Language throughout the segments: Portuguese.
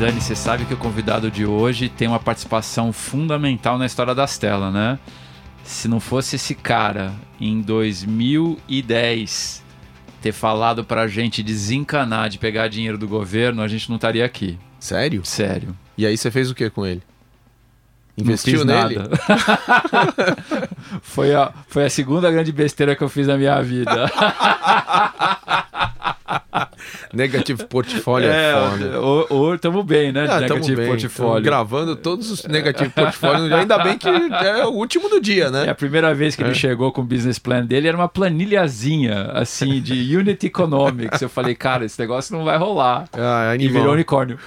Dani, você sabe que o convidado de hoje tem uma participação fundamental na história das telas, né? Se não fosse esse cara em 2010 ter falado pra gente desencanar de pegar dinheiro do governo, a gente não estaria aqui. Sério? Sério. E aí você fez o que com ele? Investiu nele? Nada. foi, a, foi a segunda grande besteira que eu fiz na minha vida. Negative Portfólio é, é foda. Ou estamos bem, né? Ah, negative Portfólio. gravando todos os Negative Portfólio. Ainda bem que é o último do dia, né? É a primeira vez que é. ele chegou com o business plan dele, era uma planilhazinha, assim, de Unit Economics. Eu falei, cara, esse negócio não vai rolar. Ah, e virou unicórnio.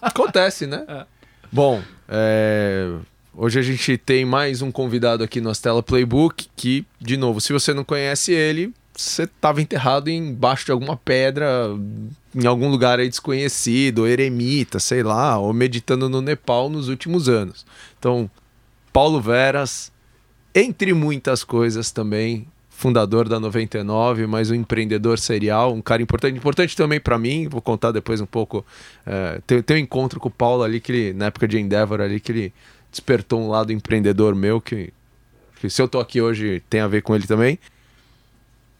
Acontece, né? É. Bom, é... Hoje a gente tem mais um convidado aqui no Astela Playbook que, de novo, se você não conhece ele, você estava enterrado embaixo de alguma pedra, em algum lugar aí desconhecido, eremita, sei lá, ou meditando no Nepal nos últimos anos. Então, Paulo Veras, entre muitas coisas também, fundador da 99, mas um empreendedor serial, um cara importante, importante também para mim. Vou contar depois um pouco. É, tem, tem um encontro com o Paulo ali que ele, na época de Endeavor ali que ele despertou um lado empreendedor meu que, que se eu tô aqui hoje tem a ver com ele também.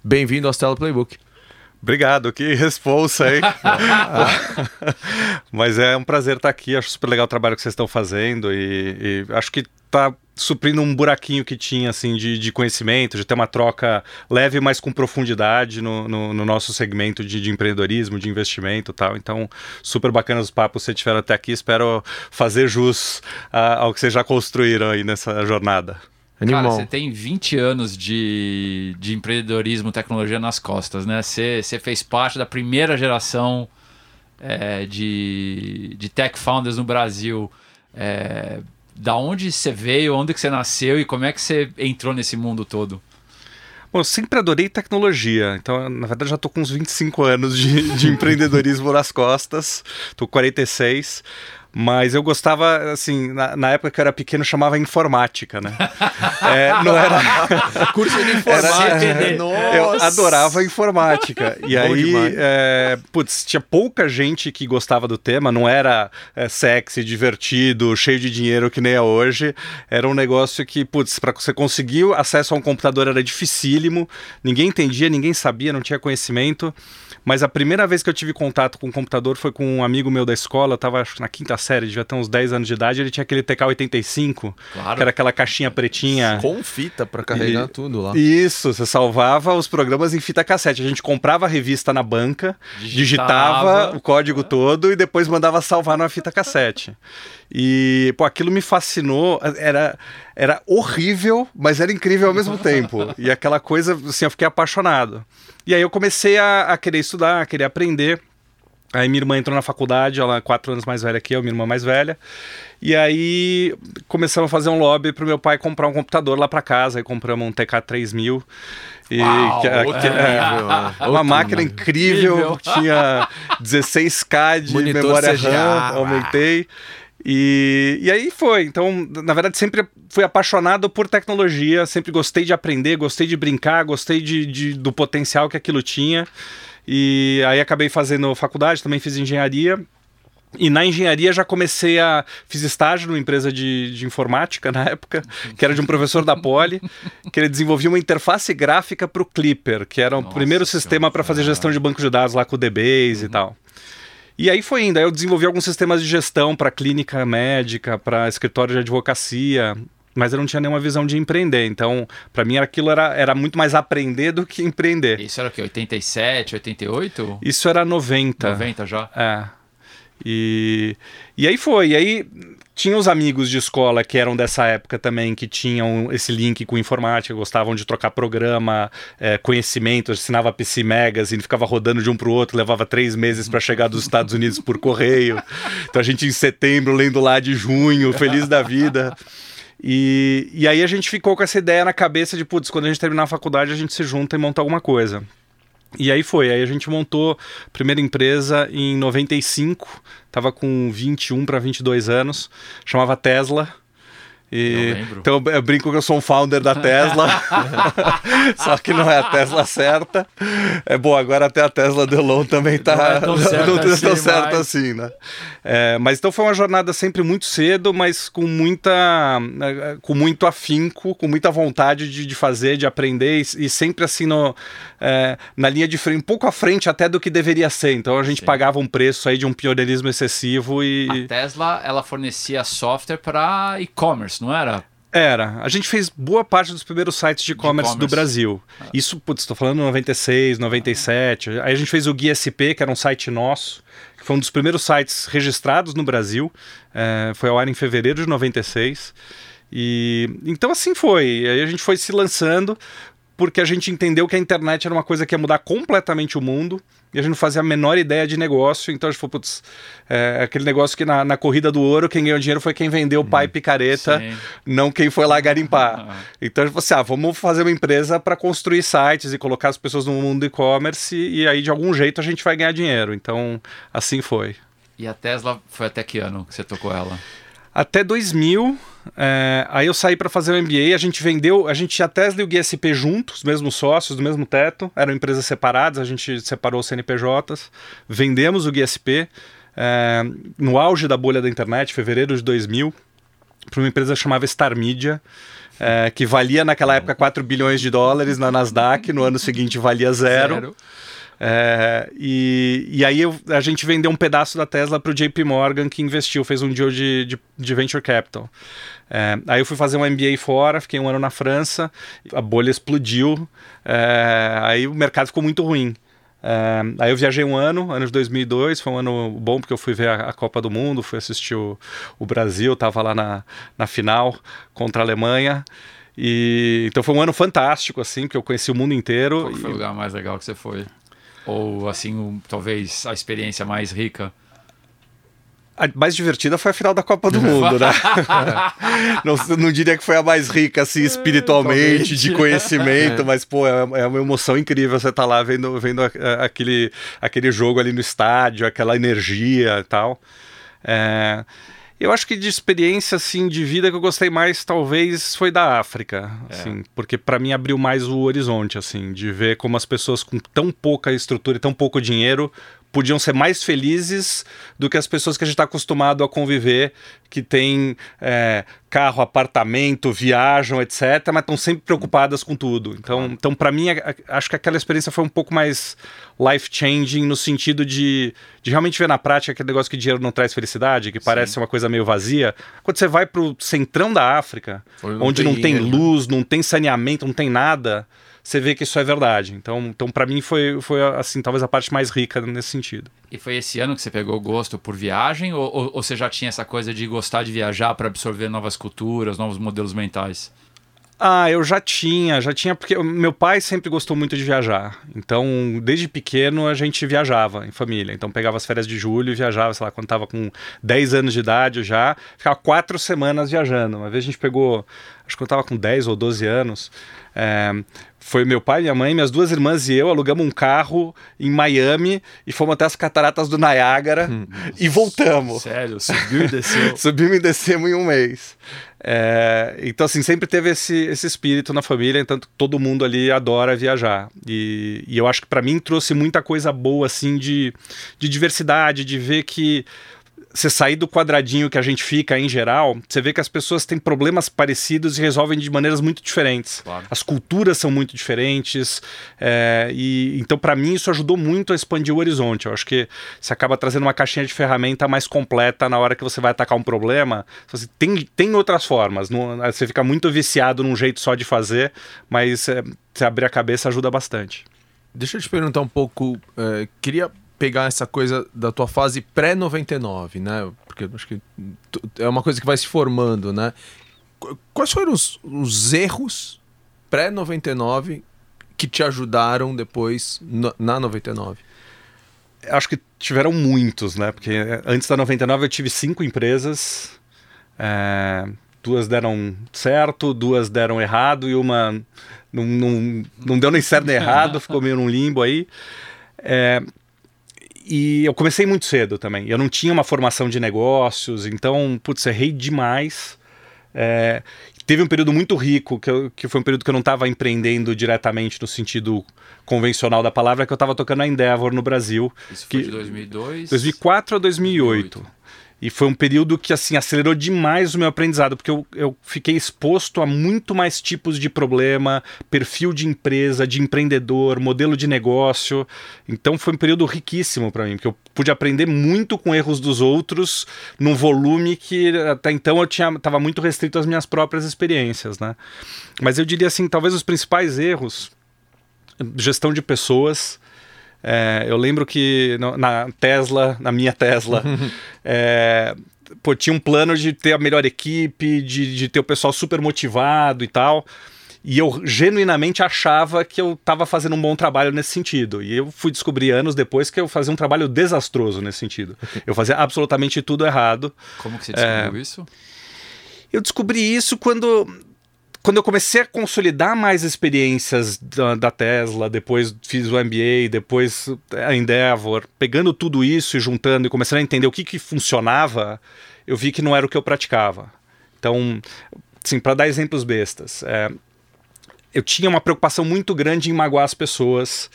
Bem-vindo ao Stella Playbook. Obrigado, que responsa aí. Mas é um prazer estar aqui, acho super legal o trabalho que vocês estão fazendo e, e acho que está suprindo um buraquinho que tinha assim de, de, conhecimento, de ter uma troca leve, mas com profundidade no, no, no nosso segmento de, de, empreendedorismo, de investimento e tal. Então, super bacana os papos que vocês tiveram até aqui. Espero fazer jus a, ao que vocês já construíram aí nessa jornada. Animal. Cara, você tem 20 anos de, de empreendedorismo, tecnologia nas costas, né? Você, você fez parte da primeira geração é, de, de tech founders no Brasil. É, da onde você veio, onde que você nasceu e como é que você entrou nesse mundo todo? Bom, eu sempre adorei tecnologia, então na verdade já estou com uns 25 anos de, de empreendedorismo nas costas, estou com 46. Mas eu gostava, assim, na, na, época que eu era pequeno, chamava informática, né? é, não era. Curso de informática. Era... Eu adorava informática. E aí, é... putz, tinha pouca gente que gostava do tema, não era é, sexy, divertido, cheio de dinheiro que nem é hoje. Era um negócio que, putz, para você conseguir acesso a um computador era dificílimo, ninguém entendia, ninguém sabia, não tinha conhecimento. Mas a primeira vez que eu tive contato com o computador foi com um amigo meu da escola, eu tava acho, na quinta série, devia ter uns 10 anos de idade, ele tinha aquele TK-85, claro. que era aquela caixinha pretinha. Com fita para carregar e... tudo lá. Isso, você salvava os programas em fita cassete. A gente comprava a revista na banca, digitava, digitava o código todo e depois mandava salvar na fita cassete. E, pô, aquilo me fascinou. Era, era horrível, mas era incrível ao mesmo tempo. E aquela coisa, assim, eu fiquei apaixonado. E aí eu comecei a, a querer estudar, a querer aprender. Aí minha irmã entrou na faculdade, ela é quatro anos mais velha que eu, minha irmã mais velha. E aí começamos a fazer um lobby pro meu pai comprar um computador lá para casa. Aí compramos um TK3000. E Uau, que, que, é, uma máquina incrível, incrível. tinha 16K de Monitor memória CGA. RAM, aumentei. E, e aí foi. Então, na verdade, sempre fui apaixonado por tecnologia, sempre gostei de aprender, gostei de brincar, gostei de, de, do potencial que aquilo tinha. E aí acabei fazendo faculdade, também fiz engenharia. E na engenharia já comecei a. Fiz estágio numa empresa de, de informática na época, que era de um professor da Poli, que ele desenvolvia uma interface gráfica para o Clipper, que era o Nossa, primeiro sistema para fazer gestão de banco de dados lá com o DBase uhum. e tal. E aí foi indo. Aí eu desenvolvi alguns sistemas de gestão para clínica médica, para escritório de advocacia, mas eu não tinha nenhuma visão de empreender. Então, para mim, aquilo era, era muito mais aprender do que empreender. Isso era o quê? 87, 88? Isso era 90. 90 já? É. E, e aí foi. E aí tinha os amigos de escola que eram dessa época também, que tinham esse link com informática, gostavam de trocar programa, é, conhecimento, assinava PC Magazine, ficava rodando de um para o outro, levava três meses para chegar dos Estados Unidos por correio. Então a gente em setembro lendo lá de junho, feliz da vida. E, e aí a gente ficou com essa ideia na cabeça de, putz, quando a gente terminar a faculdade a gente se junta e monta alguma coisa. E aí foi, aí a gente montou a primeira empresa em 95, tava com 21 para 22 anos, chamava Tesla. E, então eu brinco que eu sou um founder da Tesla, só que não é a Tesla certa. É bom, agora até a Tesla Delon também tá, não é tão certo, não, assim, tão certo mas... assim, né? É, mas então foi uma jornada sempre muito cedo, mas com muita, com muito afinco, com muita vontade de, de fazer, de aprender e, e sempre assim no, é, na linha de frente, um pouco à frente até do que deveria ser. Então a gente Sim. pagava um preço aí de um pioneirismo excessivo e a Tesla ela fornecia software para e-commerce, não era? Era. A gente fez boa parte dos primeiros sites de e-commerce do Brasil. Ah. Isso, putz, estou falando 96, 97. Aí a gente fez o Guia SP, que era um site nosso, que foi um dos primeiros sites registrados no Brasil. É, foi ao ar em fevereiro de 96. E então assim foi. Aí a gente foi se lançando porque a gente entendeu que a internet era uma coisa que ia mudar completamente o mundo e a gente não fazia a menor ideia de negócio. Então a gente falou, putz, é, aquele negócio que na, na, corrida do ouro quem ganhou dinheiro foi quem vendeu o pai picareta, sim. não quem foi lá garimpar. Ah. Então a gente falou assim: ah, vamos fazer uma empresa para construir sites e colocar as pessoas no mundo do e-commerce e aí de algum jeito a gente vai ganhar dinheiro. Então assim foi. E a Tesla foi até que ano que você tocou ela? Até 2000. É, aí eu saí para fazer o MBA, a gente vendeu, a gente tinha a Tesla e o GSP juntos, os mesmos sócios, do mesmo teto, eram empresas separadas, a gente separou os CNPJs, vendemos o GSP é, no auge da bolha da internet, fevereiro de 2000, para uma empresa chamada Star Media, é, que valia naquela época 4 bilhões de dólares na Nasdaq, no ano seguinte valia zero. zero. É, e, e aí eu, a gente vendeu um pedaço da Tesla para o JP Morgan, que investiu, fez um deal de, de, de venture capital. É, aí eu fui fazer um MBA fora, fiquei um ano na França, a bolha explodiu, é, aí o mercado ficou muito ruim. É, aí eu viajei um ano, ano de 2002, foi um ano bom porque eu fui ver a, a Copa do Mundo, fui assistir o, o Brasil, estava lá na, na final contra a Alemanha. E, então foi um ano fantástico, assim, porque eu conheci o mundo inteiro. Qual foi e... o lugar mais legal que você foi? Ou, assim, um, talvez a experiência mais rica? A mais divertida foi a final da Copa do Mundo, né? não, não, diria que foi a mais rica, assim, espiritualmente, de conhecimento, é. mas, pô, é, é, uma emoção incrível você estar tá lá vendo, vendo aquele, aquele jogo ali no estádio, aquela energia e tal. É, eu acho que de experiência, assim, de vida que eu gostei mais, talvez, foi da África, é. assim, porque para mim abriu mais o horizonte, assim, de ver como as pessoas com tão pouca estrutura e tão pouco dinheiro podiam ser mais felizes do que as pessoas que a gente está acostumado a conviver, que tem é, carro, apartamento, viajam, etc., mas estão sempre preocupadas com tudo. Então, então para mim, acho que aquela experiência foi um pouco mais life-changing no sentido de, de realmente ver na prática aquele negócio que dinheiro não traz felicidade, que parece Sim. uma coisa meio vazia. Quando você vai para o centrão da África, onde não tem luz, não tem saneamento, não tem nada você vê que isso é verdade. Então, então para mim foi, foi assim, talvez a parte mais rica nesse sentido. E foi esse ano que você pegou gosto por viagem ou, ou, ou você já tinha essa coisa de gostar de viajar para absorver novas culturas, novos modelos mentais? Ah, eu já tinha, já tinha, porque meu pai sempre gostou muito de viajar. Então, desde pequeno a gente viajava em família. Então, pegava as férias de julho e viajava, sei lá, quando tava com 10 anos de idade já, ficava quatro semanas viajando. Uma vez a gente pegou, acho que eu tava com 10 ou 12 anos, é, foi meu pai, minha mãe, minhas duas irmãs e eu alugamos um carro em Miami e fomos até as cataratas do Niágara hum, e voltamos. Sério, subiu e desceu. Subimos e descemos em um mês. É, então, assim, sempre teve esse, esse espírito na família, então todo mundo ali adora viajar. E, e eu acho que para mim trouxe muita coisa boa, assim, de, de diversidade, de ver que você sair do quadradinho que a gente fica em geral, você vê que as pessoas têm problemas parecidos e resolvem de maneiras muito diferentes. Claro. As culturas são muito diferentes. É, e então, para mim, isso ajudou muito a expandir o horizonte. Eu acho que você acaba trazendo uma caixinha de ferramenta mais completa na hora que você vai atacar um problema. Você tem, tem outras formas. Não, você fica muito viciado num jeito só de fazer, mas é, você abrir a cabeça ajuda bastante. Deixa eu te perguntar um pouco. É, queria pegar essa coisa da tua fase pré-99, né? Porque acho que é uma coisa que vai se formando, né? Quais foram os, os erros pré-99 que te ajudaram depois no, na 99? Acho que tiveram muitos, né? Porque antes da 99 eu tive cinco empresas. É, duas deram certo, duas deram errado e uma não, não, não deu nem certo nem errado, ficou meio num limbo aí. É, e eu comecei muito cedo também. Eu não tinha uma formação de negócios, então, putz, errei demais. É, teve um período muito rico, que, eu, que foi um período que eu não estava empreendendo diretamente no sentido convencional da palavra, que eu estava tocando a Endeavor no Brasil. Isso foi que, de 2002? 2004 a 2008. 2008. E foi um período que, assim, acelerou demais o meu aprendizado, porque eu, eu fiquei exposto a muito mais tipos de problema, perfil de empresa, de empreendedor, modelo de negócio. Então foi um período riquíssimo para mim, porque eu pude aprender muito com erros dos outros, num volume que até então eu tinha estava muito restrito às minhas próprias experiências, né? Mas eu diria assim, talvez os principais erros, gestão de pessoas, é, eu lembro que no, na Tesla, na minha Tesla, é, pô, tinha um plano de ter a melhor equipe, de, de ter o pessoal super motivado e tal. E eu genuinamente achava que eu estava fazendo um bom trabalho nesse sentido. E eu fui descobrir anos depois que eu fazia um trabalho desastroso nesse sentido. Eu fazia absolutamente tudo errado. Como que você descobriu é... isso? Eu descobri isso quando quando eu comecei a consolidar mais experiências da, da, Tesla, depois fiz o MBA, depois a Endeavor, pegando tudo isso e juntando e começando a entender o que, que funcionava, eu vi que não era o que eu praticava. Então, assim, para dar exemplos bestas, é, eu tinha uma preocupação muito grande em magoar as pessoas.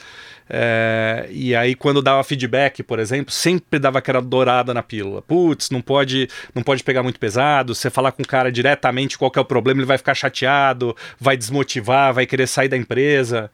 É, e aí, quando dava feedback, por exemplo, sempre dava aquela dourada na pílula. Putz, não pode, não pode pegar muito pesado. Você falar com o cara diretamente qual é o problema, ele vai ficar chateado, vai desmotivar, vai querer sair da empresa.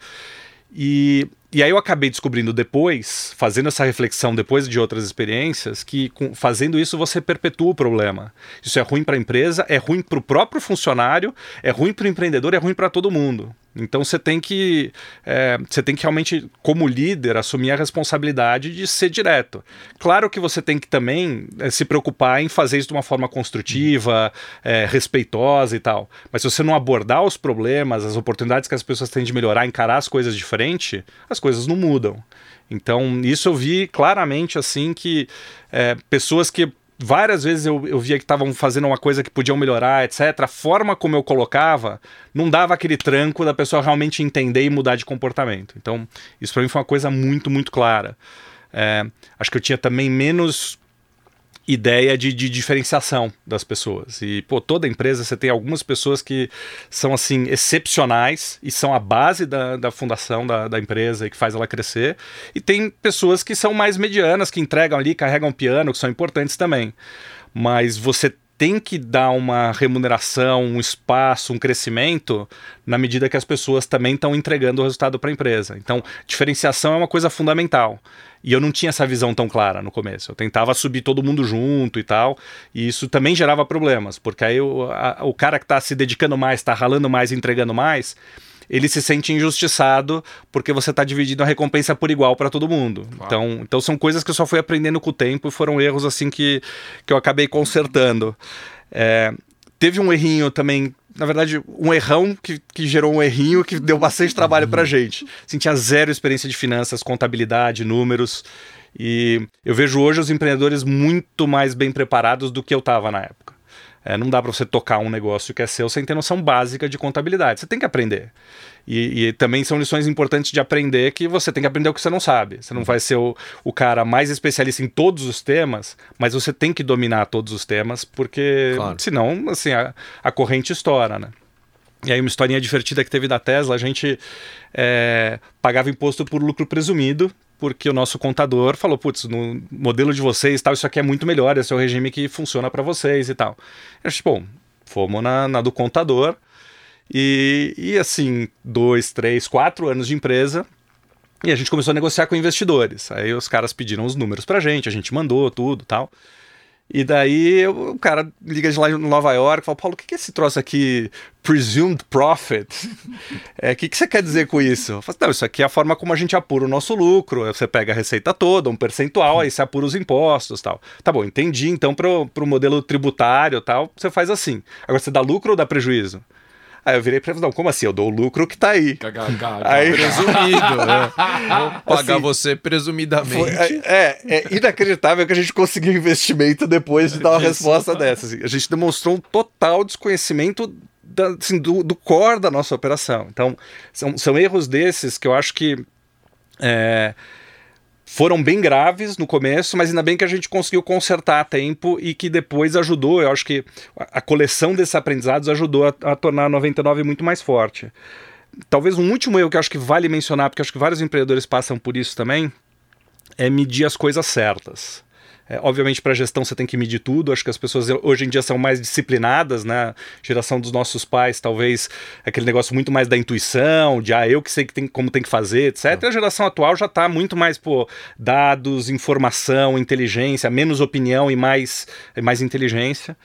E, e aí eu acabei descobrindo depois, fazendo essa reflexão depois de outras experiências, que com, fazendo isso você perpetua o problema. Isso é ruim para a empresa, é ruim para o próprio funcionário, é ruim para o empreendedor, é ruim para todo mundo. Então você tem que é, você tem que realmente, como líder, assumir a responsabilidade de ser direto. Claro que você tem que também é, se preocupar em fazer isso de uma forma construtiva, é, respeitosa e tal. Mas se você não abordar os problemas, as oportunidades que as pessoas têm de melhorar, encarar as coisas de frente, as coisas não mudam. Então, isso eu vi claramente assim que é, pessoas que várias vezes eu, eu via que estavam fazendo uma coisa que podiam melhorar, etc. A forma como eu colocava não dava aquele tranco da pessoa realmente entender e mudar de comportamento. Então, isso para mim foi uma coisa muito, muito clara. É, acho que eu tinha também menos ideia de, de, diferenciação das pessoas. E, pô, toda empresa você tem algumas pessoas que são, assim, excepcionais e são a base da, da fundação da, da empresa e que faz ela crescer. E tem pessoas que são mais medianas, que entregam ali, carregam piano, que são importantes também. Mas você tem que dar uma remuneração, um espaço, um crescimento na medida que as pessoas também estão entregando o resultado para a empresa. Então, diferenciação é uma coisa fundamental. E eu não tinha essa visão tão clara no começo. Eu tentava subir todo mundo junto e tal, e isso também gerava problemas, porque aí o, a, o cara que está se dedicando mais, está ralando mais, entregando mais, ele se sente injustiçado porque você está dividindo a recompensa por igual para todo mundo. Então, então são coisas que eu só fui aprendendo com o tempo e foram erros assim que, que eu acabei consertando. É, teve um errinho também na verdade, um errão que, que gerou um errinho que deu bastante trabalho pra gente. Assim, tinha zero experiência de finanças, contabilidade, números. E eu vejo hoje os empreendedores muito mais bem preparados do que eu estava na época. É, não dá para você tocar um negócio que é seu sem ter noção básica de contabilidade. Você tem que aprender. E, e, também são lições importantes de aprender que você tem que aprender o que você não sabe. Você não vai ser o, o cara mais especialista em todos os temas, mas você tem que dominar todos os temas, porque claro. senão assim, a, a corrente estoura, né? E aí, uma historinha divertida que teve da Tesla, a gente é, pagava imposto por lucro presumido, porque o nosso contador falou: putz, no modelo de vocês, tal, isso aqui é muito melhor, esse é o regime que funciona para vocês e tal. A gente, bom, fomos na, na do contador, e, e assim, dois, três, quatro anos de empresa, e a gente começou a negociar com investidores. Aí os caras pediram os números pra gente, a gente mandou tudo tal. E daí o cara liga de lá em Nova York e fala: Paulo, o que é esse troço aqui? Presumed Profit? O é, que, que você quer dizer com isso? Eu falo, Não, isso aqui é a forma como a gente apura o nosso lucro. Você pega a receita toda, um percentual, aí você apura os impostos tal. Tá bom, entendi. Então, para o modelo tributário tal, você faz assim. Agora, você dá lucro ou dá prejuízo? Aí eu virei pra ele, não, como assim? Eu dou o lucro que tá aí. aí... Presumido, né? Vou pagar assim, você presumidamente. Foi, é, é, é, inacreditável que a gente conseguiu investimento depois de dar uma resposta dessa. Assim. A gente demonstrou um total desconhecimento da, assim, do, do core da nossa operação. Então, são, são erros desses que eu acho que. É, foram bem graves no começo, mas ainda bem que a gente conseguiu consertar a tempo e que depois ajudou. Eu acho que a coleção desses aprendizados ajudou a, a tornar a 99 muito mais forte. Talvez um último erro que acho que vale mencionar, porque acho que vários empreendedores passam por isso também, é medir as coisas certas. É, obviamente, para gestão você tem que medir tudo. Acho que as pessoas hoje em dia são mais disciplinadas, né? Geração dos nossos pais, talvez aquele negócio muito mais da intuição, de ah, eu que sei que tem, como tem que fazer, etc. É. A geração atual já está muito mais por dados, informação, inteligência, menos opinião e mais, mais inteligência.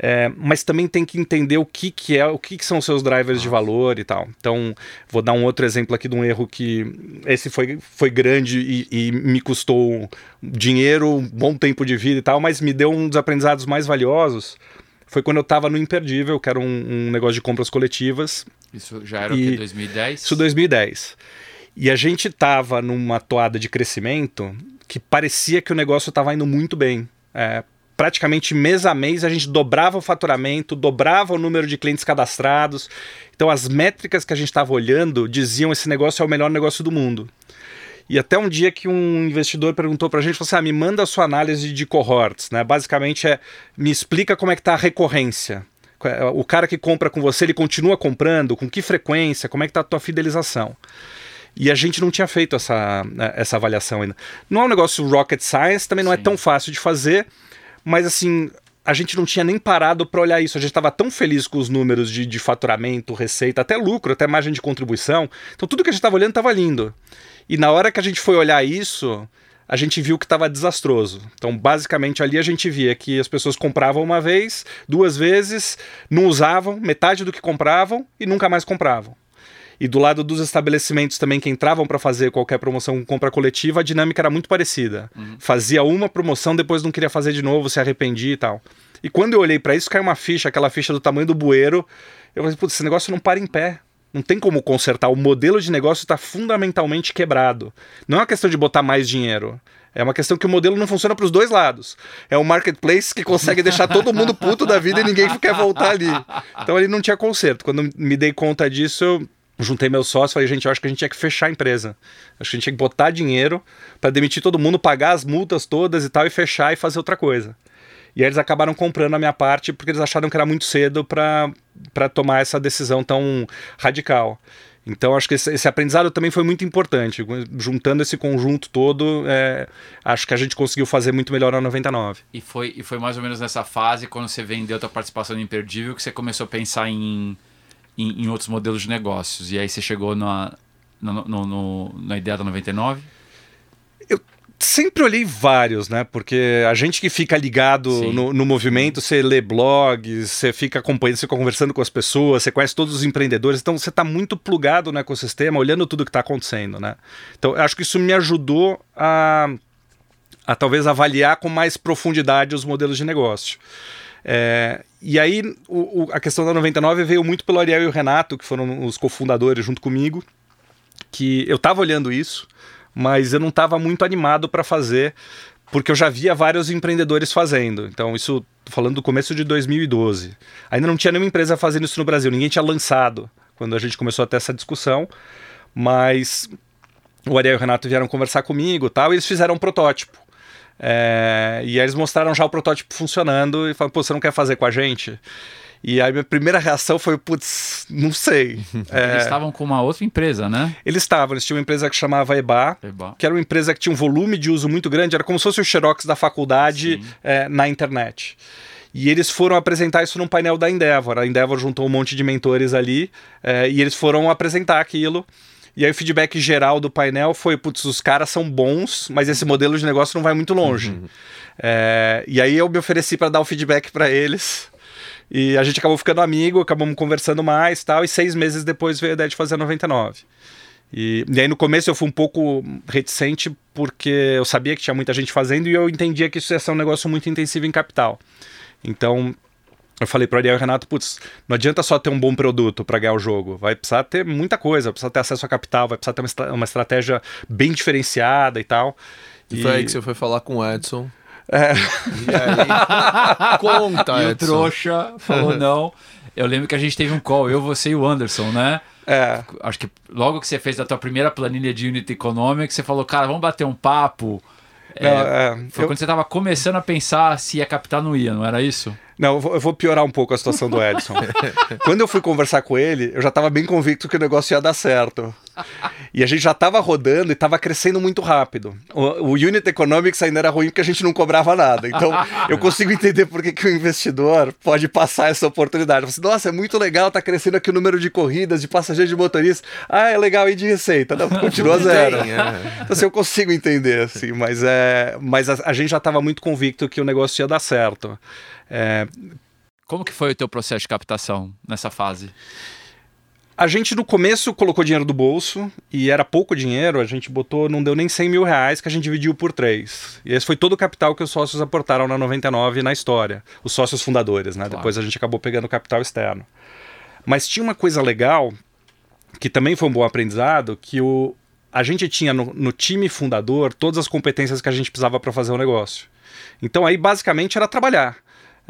É, mas também tem que entender o que, que é, o que, que são seus drivers de valor e tal. Então, vou dar um outro exemplo aqui de um erro que esse foi, foi grande e, e me custou dinheiro, um bom tempo de vida e tal, mas me deu um dos aprendizados mais valiosos. Foi quando eu estava no Imperdível, que era um, um, negócio de compras coletivas. Isso já era e, o que, 2010? Isso 2010. E a gente estava numa toada de crescimento que parecia que o negócio estava indo muito bem. É, praticamente mês a mês a gente dobrava o faturamento, dobrava o número de clientes cadastrados. Então as métricas que a gente estava olhando diziam esse negócio é o melhor negócio do mundo. E até um dia que um investidor perguntou para a gente, falou assim, ah, me manda a sua análise de cohorts, né? Basicamente é, me explica como é que está a recorrência. O cara que compra com você, ele continua comprando? Com que frequência? Como é que está a tua fidelização? E a gente não tinha feito essa, essa avaliação ainda. Não é um negócio rocket science, também não é Sim. é tão fácil de fazer, mas assim, a gente não tinha nem parado para olhar isso. A gente estava tão feliz com os números de, de, faturamento, receita, até lucro, até margem de contribuição. Então tudo que a gente estava olhando estava lindo. E na hora que a gente foi olhar isso, a gente viu que estava desastroso. Então, basicamente, ali a gente via que as pessoas compravam uma vez, duas vezes, não usavam, metade do que compravam e nunca mais compravam. E do lado dos estabelecimentos também que entravam para fazer qualquer promoção com compra coletiva, a dinâmica era muito parecida. Uhum. Fazia uma promoção, depois não queria fazer de novo, se arrependia e tal. E quando eu olhei para isso, caiu uma ficha, aquela ficha do tamanho do bueiro. Eu falei, putz, esse negócio não para em pé. Não tem como consertar. O modelo de negócio está fundamentalmente quebrado. Não é uma questão de botar mais dinheiro. É uma questão que o modelo não funciona para os dois lados. É um marketplace que consegue deixar todo mundo puto da vida e ninguém quer voltar ali. Então ele não tinha conserto. Quando me dei conta disso, eu juntei meus sócios e falei, gente, eu acho que a gente tinha que fechar a empresa. Acho que a gente tinha que botar dinheiro para demitir todo mundo, pagar as multas todas e tal, e fechar e fazer outra coisa. E aí eles acabaram comprando a minha parte porque eles acharam que era muito cedo para tomar essa decisão tão radical. Então acho que esse, esse, aprendizado também foi muito importante. Juntando esse conjunto todo, é, acho que a gente conseguiu fazer muito melhor a 99. E foi, e foi mais ou menos nessa fase, quando você vendeu a tua participação no Imperdível, que você começou a pensar em em, em outros modelos de negócios. E aí você chegou na, no, no, no, na ideia da 99? Eu sempre olhei vários, né? Porque a gente que fica ligado no, no, movimento, você lê blogs, você fica acompanhando, você fica conversando com as pessoas, você conhece todos os empreendedores, então você está muito plugado no ecossistema, olhando tudo que está acontecendo, né? Então eu acho que isso me ajudou a, a talvez avaliar com mais profundidade os modelos de negócio. É, e aí o, o, a questão da 99 veio muito pelo Ariel e o Renato, que foram os cofundadores junto comigo, que eu estava olhando isso, mas eu não estava muito animado para fazer, porque eu já via vários empreendedores fazendo. Então isso falando do começo de 2012. Ainda não tinha nenhuma empresa fazendo isso no Brasil, ninguém tinha lançado quando a gente começou a ter essa discussão, mas o Ariel e o Renato vieram conversar comigo, tal, e eles fizeram um protótipo. É, e aí eles mostraram já o protótipo funcionando e falaram, pô, você não quer fazer com a gente? E aí minha primeira reação foi, putz, não sei. É, eles estavam com uma outra empresa, né? Eles estavam, eles tinham uma empresa que chamava EBA, EBA, que era uma empresa que tinha um volume de uso muito grande, era como se fosse o Xerox da faculdade é, na internet. E eles foram apresentar isso num painel da Endeavor. A Endeavor juntou um monte de mentores ali é, e eles foram apresentar aquilo. E aí o feedback geral do painel foi: putz, os caras são bons, mas esse modelo de negócio não vai muito longe. Uhum. É, e aí eu me ofereci para dar o feedback para eles. E a gente acabou ficando amigo, acabamos conversando mais tal. E seis meses depois veio a ideia de fazer a 99. E, e aí no começo eu fui um pouco reticente porque eu sabia que tinha muita gente fazendo e eu entendia que isso ia ser um negócio muito intensivo em capital. Então eu falei para o Ariel e Renato, putz, não adianta só ter um bom produto para ganhar o jogo, vai precisar ter muita coisa, vai precisar ter acesso a capital, vai precisar ter uma, estra uma estratégia bem diferenciada e tal. E, e foi aí que você foi falar com o Edson. É. E aí, conta, e Edson. o trouxa falou não. Eu lembro que a gente teve um call, eu, você e o Anderson, né? É. Acho que logo que você fez a tua primeira planilha de Unit Economics, você falou, cara, vamos bater um papo. Não, é, é, foi eu... quando você estava começando a pensar se ia captar no ia, não era isso? Não, eu vou, eu vou, piorar um pouco a situação do Edson. Quando eu fui conversar com ele, eu já estava bem convicto que o negócio ia dar certo. E a gente já estava rodando e estava crescendo muito rápido. O, o, Unit Economics ainda era ruim porque a gente não cobrava nada. Então eu consigo entender por que, que o investidor pode passar essa oportunidade. Assim, Nossa, é muito legal, tá crescendo aqui o número de corridas, de passageiros de motoristas. Ah, é legal e de receita. Não, continua zero. É. Então assim, eu consigo entender, assim, mas, é, mas a, a gente já estava muito convicto que o negócio ia dar certo. É... Como que foi o teu processo de captação nessa fase? A gente no começo colocou dinheiro do bolso e era pouco dinheiro, a gente botou, não deu nem 100 mil reais que a gente dividiu por três. E esse foi todo o capital que os sócios aportaram na 99 na história, os sócios fundadores, né? Claro. Depois a gente acabou pegando capital externo. Mas tinha uma coisa legal, que também foi um bom aprendizado, que o, a gente tinha no, no time fundador todas as competências que a gente precisava para fazer o negócio. Então aí basicamente era trabalhar.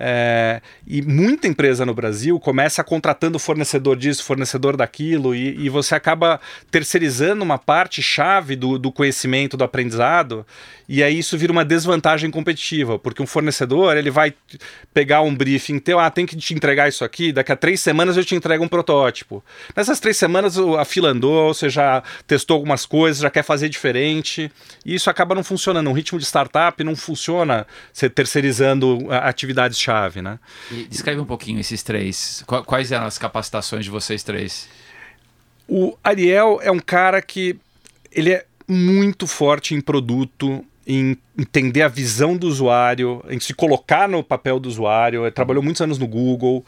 É, e muita empresa no Brasil começa contratando fornecedor disso, fornecedor daquilo, e, e você acaba terceirizando uma parte chave do, do, conhecimento, do aprendizado, e aí isso vira uma desvantagem competitiva, porque um fornecedor ele vai pegar um briefing teu, ah, tem que te entregar isso aqui, daqui a três semanas eu te entrego um protótipo. Nessas três semanas a fila andou, você já testou algumas coisas, já quer fazer diferente, e isso acaba não funcionando. Um ritmo de startup não funciona você terceirizando atividades chave, né? E descreve um pouquinho esses três. Quais eram as capacitações de vocês três? O Ariel é um cara que ele é muito forte em produto, em entender a visão do usuário, em se colocar no papel do usuário. Ele trabalhou muitos anos no Google.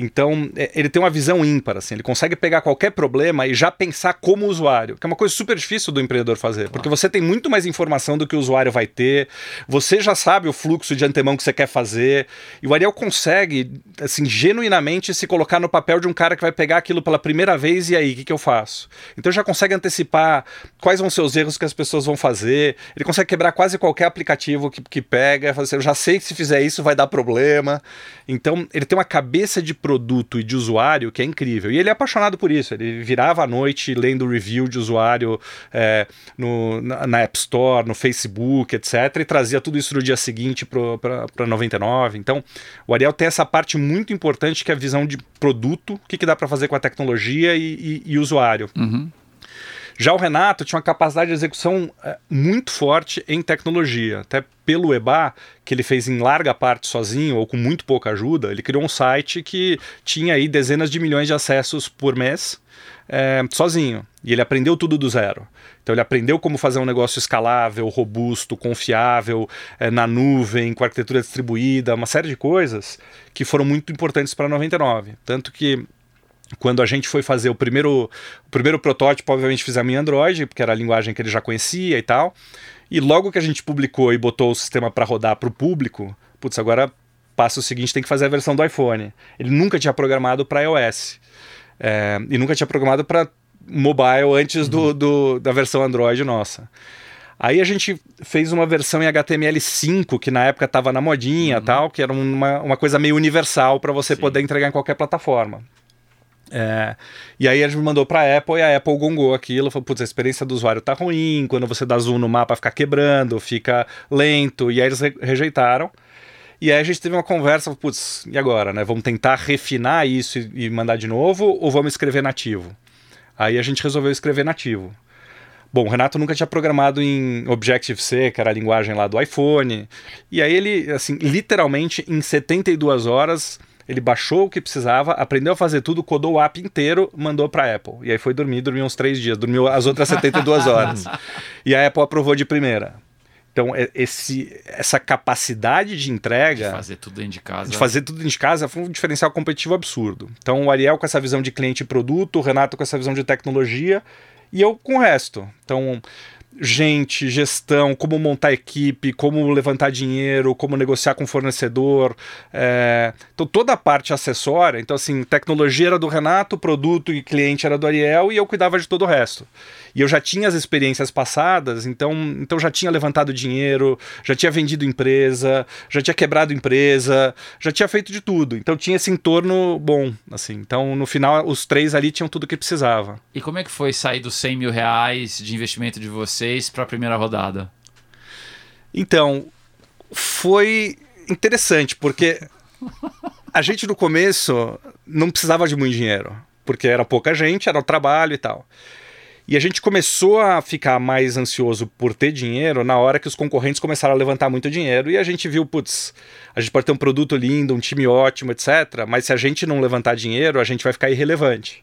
Então, é, ele tem uma visão ímpar, assim, ele consegue pegar qualquer problema e já pensar como usuário, que é uma coisa super difícil do empreendedor fazer, claro. porque você tem muito mais informação do que o usuário vai ter, você já sabe o fluxo de antemão que você quer fazer, e o Ariel consegue, assim, genuinamente se colocar no papel de um cara que vai pegar aquilo pela primeira vez e aí, o que, que eu faço? Então já consegue antecipar quais vão ser os erros que as pessoas vão fazer, ele consegue quebrar quase qualquer aplicativo que, que pega, assim, eu já sei que se fizer isso vai dar problema, então ele tem uma cabeça de produto e de usuário que é incrível. E ele é apaixonado por isso. Ele virava à noite lendo review de usuário é, no, na, na, App Store, no Facebook, etc. E trazia tudo isso no dia seguinte para 99. Então, o Ariel tem essa parte muito importante que é a visão de produto, o que, que dá para fazer com a tecnologia e, e, e usuário. Uhum. Já o Renato tinha uma capacidade de execução é, muito forte em tecnologia. Até pelo EBA, que ele fez em larga parte sozinho ou com muito pouca ajuda, ele criou um site que tinha aí dezenas de milhões de acessos por mês. É, sozinho. E ele aprendeu tudo do zero. Então ele aprendeu como fazer um negócio escalável, robusto, confiável, é, na nuvem, com arquitetura distribuída, uma série de coisas que foram muito importantes para a 99. Tanto que quando a gente foi fazer o primeiro, o primeiro protótipo, obviamente fizemos em Android, porque era a linguagem que ele já conhecia e tal. E logo que a gente publicou e botou o sistema para rodar para o público, putz, agora passa o seguinte, tem que fazer a versão do iPhone. Ele nunca tinha programado para iOS. É, e nunca tinha programado para mobile antes do, uhum. do, da versão Android nossa. Aí a gente fez uma versão em HTML5, que na época estava na modinha uhum. tal, que era uma, uma coisa meio universal para você Sim. poder entregar em qualquer plataforma. É, e aí a gente mandou para a Apple e a Apple gongou aquilo, falou, putz, a experiência do usuário tá ruim, quando você dá zoom no mapa fica quebrando, fica lento, e aí eles re rejeitaram. E aí a gente teve uma conversa, putz, e agora, né? Vamos tentar refinar isso e, e mandar de novo ou vamos escrever nativo? Aí a gente resolveu escrever nativo. Bom, o Renato nunca tinha programado em Objective-C, que era a linguagem lá do iPhone. E aí ele, assim, literalmente em 72 horas ele baixou o que precisava, aprendeu a fazer tudo, codou o app inteiro, mandou para Apple. E aí foi dormir, dormiu uns três dias, dormiu as outras 72 horas. e a Apple aprovou de primeira. Então, é, esse, essa capacidade de entrega. De fazer tudo dentro de casa. De fazer tudo dentro de casa foi um diferencial competitivo absurdo. Então, o Ariel com essa visão de cliente e produto, o Renato com essa visão de tecnologia e eu com o resto. Então, gente, gestão, como montar equipe, como levantar dinheiro, como negociar com fornecedor. É... Então, toda a parte acessória. Então, assim, tecnologia era do Renato, produto e cliente era do Ariel e eu cuidava de todo o resto. E eu já tinha as experiências passadas, então, então já tinha levantado dinheiro, já tinha vendido empresa, já tinha quebrado empresa, já tinha feito de tudo. Então tinha esse entorno bom, assim. Então no final os três ali tinham tudo que precisava. E como é que foi sair dos 100 mil reais de investimento de vocês para a primeira rodada? Então foi interessante porque a gente no começo não precisava de muito dinheiro porque era pouca gente, era o trabalho e tal. E a gente começou a ficar mais ansioso por ter dinheiro na hora que os concorrentes começaram a levantar muito dinheiro e a gente viu, putz, a gente pode ter um produto lindo, um time ótimo, etc. Mas se a gente não levantar dinheiro, a gente vai ficar irrelevante.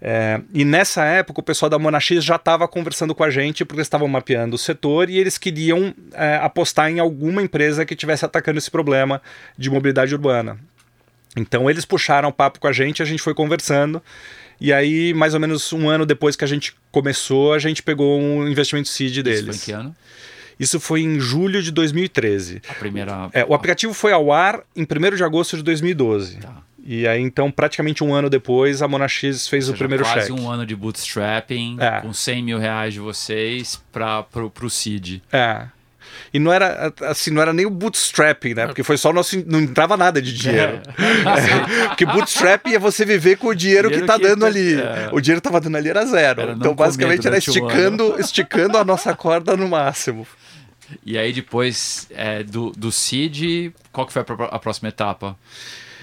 É, e nessa época o pessoal da Monax já estava conversando com a gente porque eles estavam mapeando o setor e eles queriam é, apostar em alguma empresa que estivesse atacando esse problema de mobilidade urbana. Então eles puxaram o papo com a gente, a gente foi conversando e aí, mais ou menos um ano depois que a gente começou, a gente pegou um investimento seed deles. Isso foi em que ano? Isso foi em julho de 2013. A primeira. É, o aplicativo foi ao ar em 1 de agosto de 2012. Tá. E aí, então, praticamente um ano depois, a Monax fez seja, o primeiro quase cheque. Quase um ano de bootstrapping, é. com 100 mil reais de vocês para o seed. É. E não era assim, não era nem o bootstrapping, né? Porque foi só nosso. Não entrava nada de dinheiro. É. Porque bootstrapping é você viver com o dinheiro, dinheiro que tá que dando ali. É. O dinheiro que tava dando ali era zero. Era então, basicamente, era esticando, esticando a nossa corda no máximo. E aí, depois é, do, do seed, qual que foi a, próxima etapa?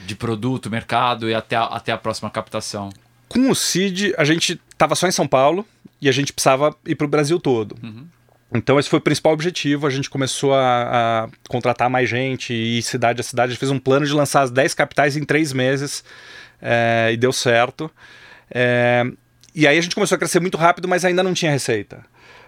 De produto, mercado e até a, até a próxima captação? Com o seed, a gente estava só em São Paulo e a gente precisava ir para o Brasil todo. Uhum. Então esse foi o principal objetivo. A gente começou a, a, contratar mais gente e cidade a cidade. A gente fez um plano de lançar as 10 capitais em três meses é, e deu certo. É, e aí a gente começou a crescer muito rápido, mas ainda não tinha receita.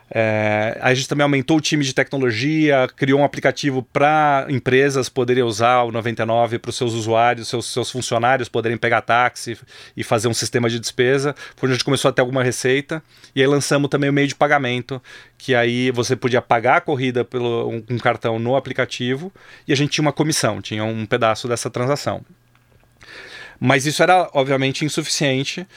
É, a gente também aumentou o time de tecnologia, criou um aplicativo para empresas poderem usar o 99 para os seus usuários, seus, seus funcionários poderem pegar táxi e fazer um sistema de despesa. Foi onde a gente começou a ter alguma receita. E aí lançamos também o meio de pagamento, que aí você podia pagar a corrida pelo um, um cartão no aplicativo e a gente tinha uma comissão, tinha um pedaço dessa transação. Mas isso era, obviamente, insuficiente.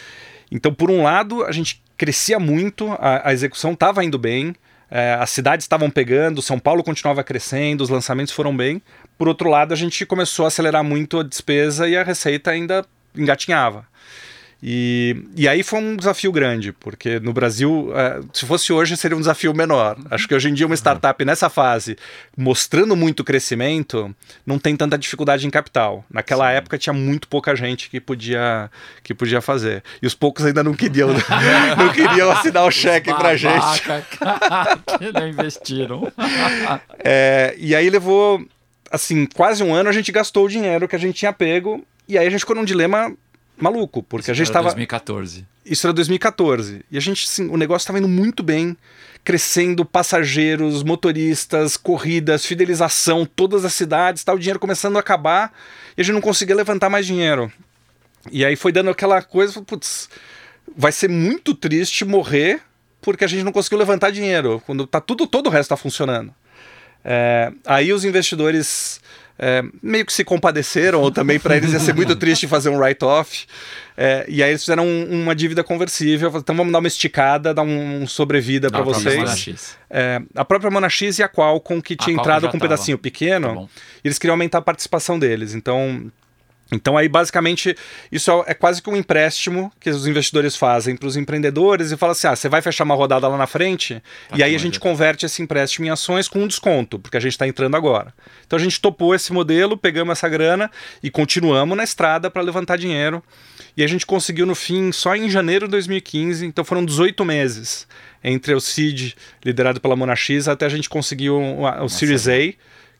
Então, por um lado, a gente crescia muito, a, a execução estava indo bem, é, as cidades estavam pegando, São Paulo continuava crescendo, os lançamentos foram bem. Por outro lado, a gente começou a acelerar muito a despesa e a receita ainda engatinhava. E, e aí foi um desafio grande, porque no Brasil, é, se fosse hoje, seria um desafio menor. Acho que hoje em dia uma startup nessa fase, mostrando muito crescimento, não tem tanta dificuldade em capital. Naquela Sim. época tinha muito pouca gente que podia, que podia fazer. E os poucos ainda não queriam, não queriam assinar o cheque pra gente. que não investiram. é, e aí levou, assim, quase um ano a gente gastou o dinheiro que a gente tinha pego. E aí a gente ficou num dilema maluco, porque Isso a gente estava. 2014. Isso era 2014. E a gente, o negócio estava indo muito bem, crescendo passageiros, motoristas, corridas, fidelização, todas as cidades, tal, o dinheiro começando a acabar e a gente não conseguia levantar mais dinheiro. E aí foi dando aquela coisa, putz, vai ser muito triste morrer porque a gente não conseguiu levantar dinheiro, quando tá tudo, todo o resto está funcionando. É, aí os investidores é, meio que se compadeceram, ou também para eles ia ser muito triste fazer um write-off. É, e aí eles fizeram um, uma dívida conversível. Então vamos dar uma esticada, dar um, um sobrevida para vocês. É, a própria Monax e a Qualcomm, que tinha entrado com um tava. pedacinho pequeno, tá eles queriam aumentar a participação deles. Então então aí basicamente isso é, quase que um empréstimo que os investidores fazem para os empreendedores e fala assim, ah, você vai fechar uma rodada lá na frente tá e aí a gente converte esse empréstimo em ações com um desconto, porque a gente está entrando agora. Então a gente topou esse modelo, pegamos essa grana e continuamos na estrada para levantar dinheiro. E a gente conseguiu no fim, só em janeiro de 2015, então foram 18 meses entre o seed liderado pela Monax até a gente conseguir o, o Series A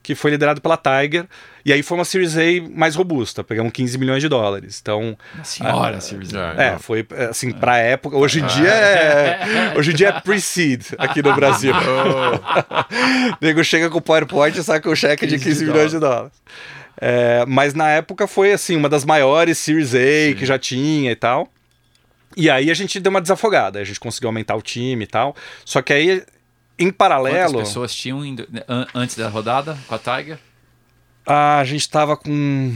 que foi liderado pela Tiger. E aí foi uma Series A mais robusta, pegamos 15 milhões de dólares. Então. Senhora, a, Series A. É, foi assim, é. pra época. Hoje em dia é. Hoje em dia é pre-seed aqui no Brasil. o nego chega com o PowerPoint e saca um cheque de 15 milhões de dólares. É, mas na época foi assim, uma das maiores Series A Sim. que já tinha e tal. E aí a gente deu uma desafogada, a gente conseguiu aumentar o time e tal. Só que aí em paralelo. Quantas pessoas tinham indo, antes da rodada com a Tiger? Ah, a gente estava com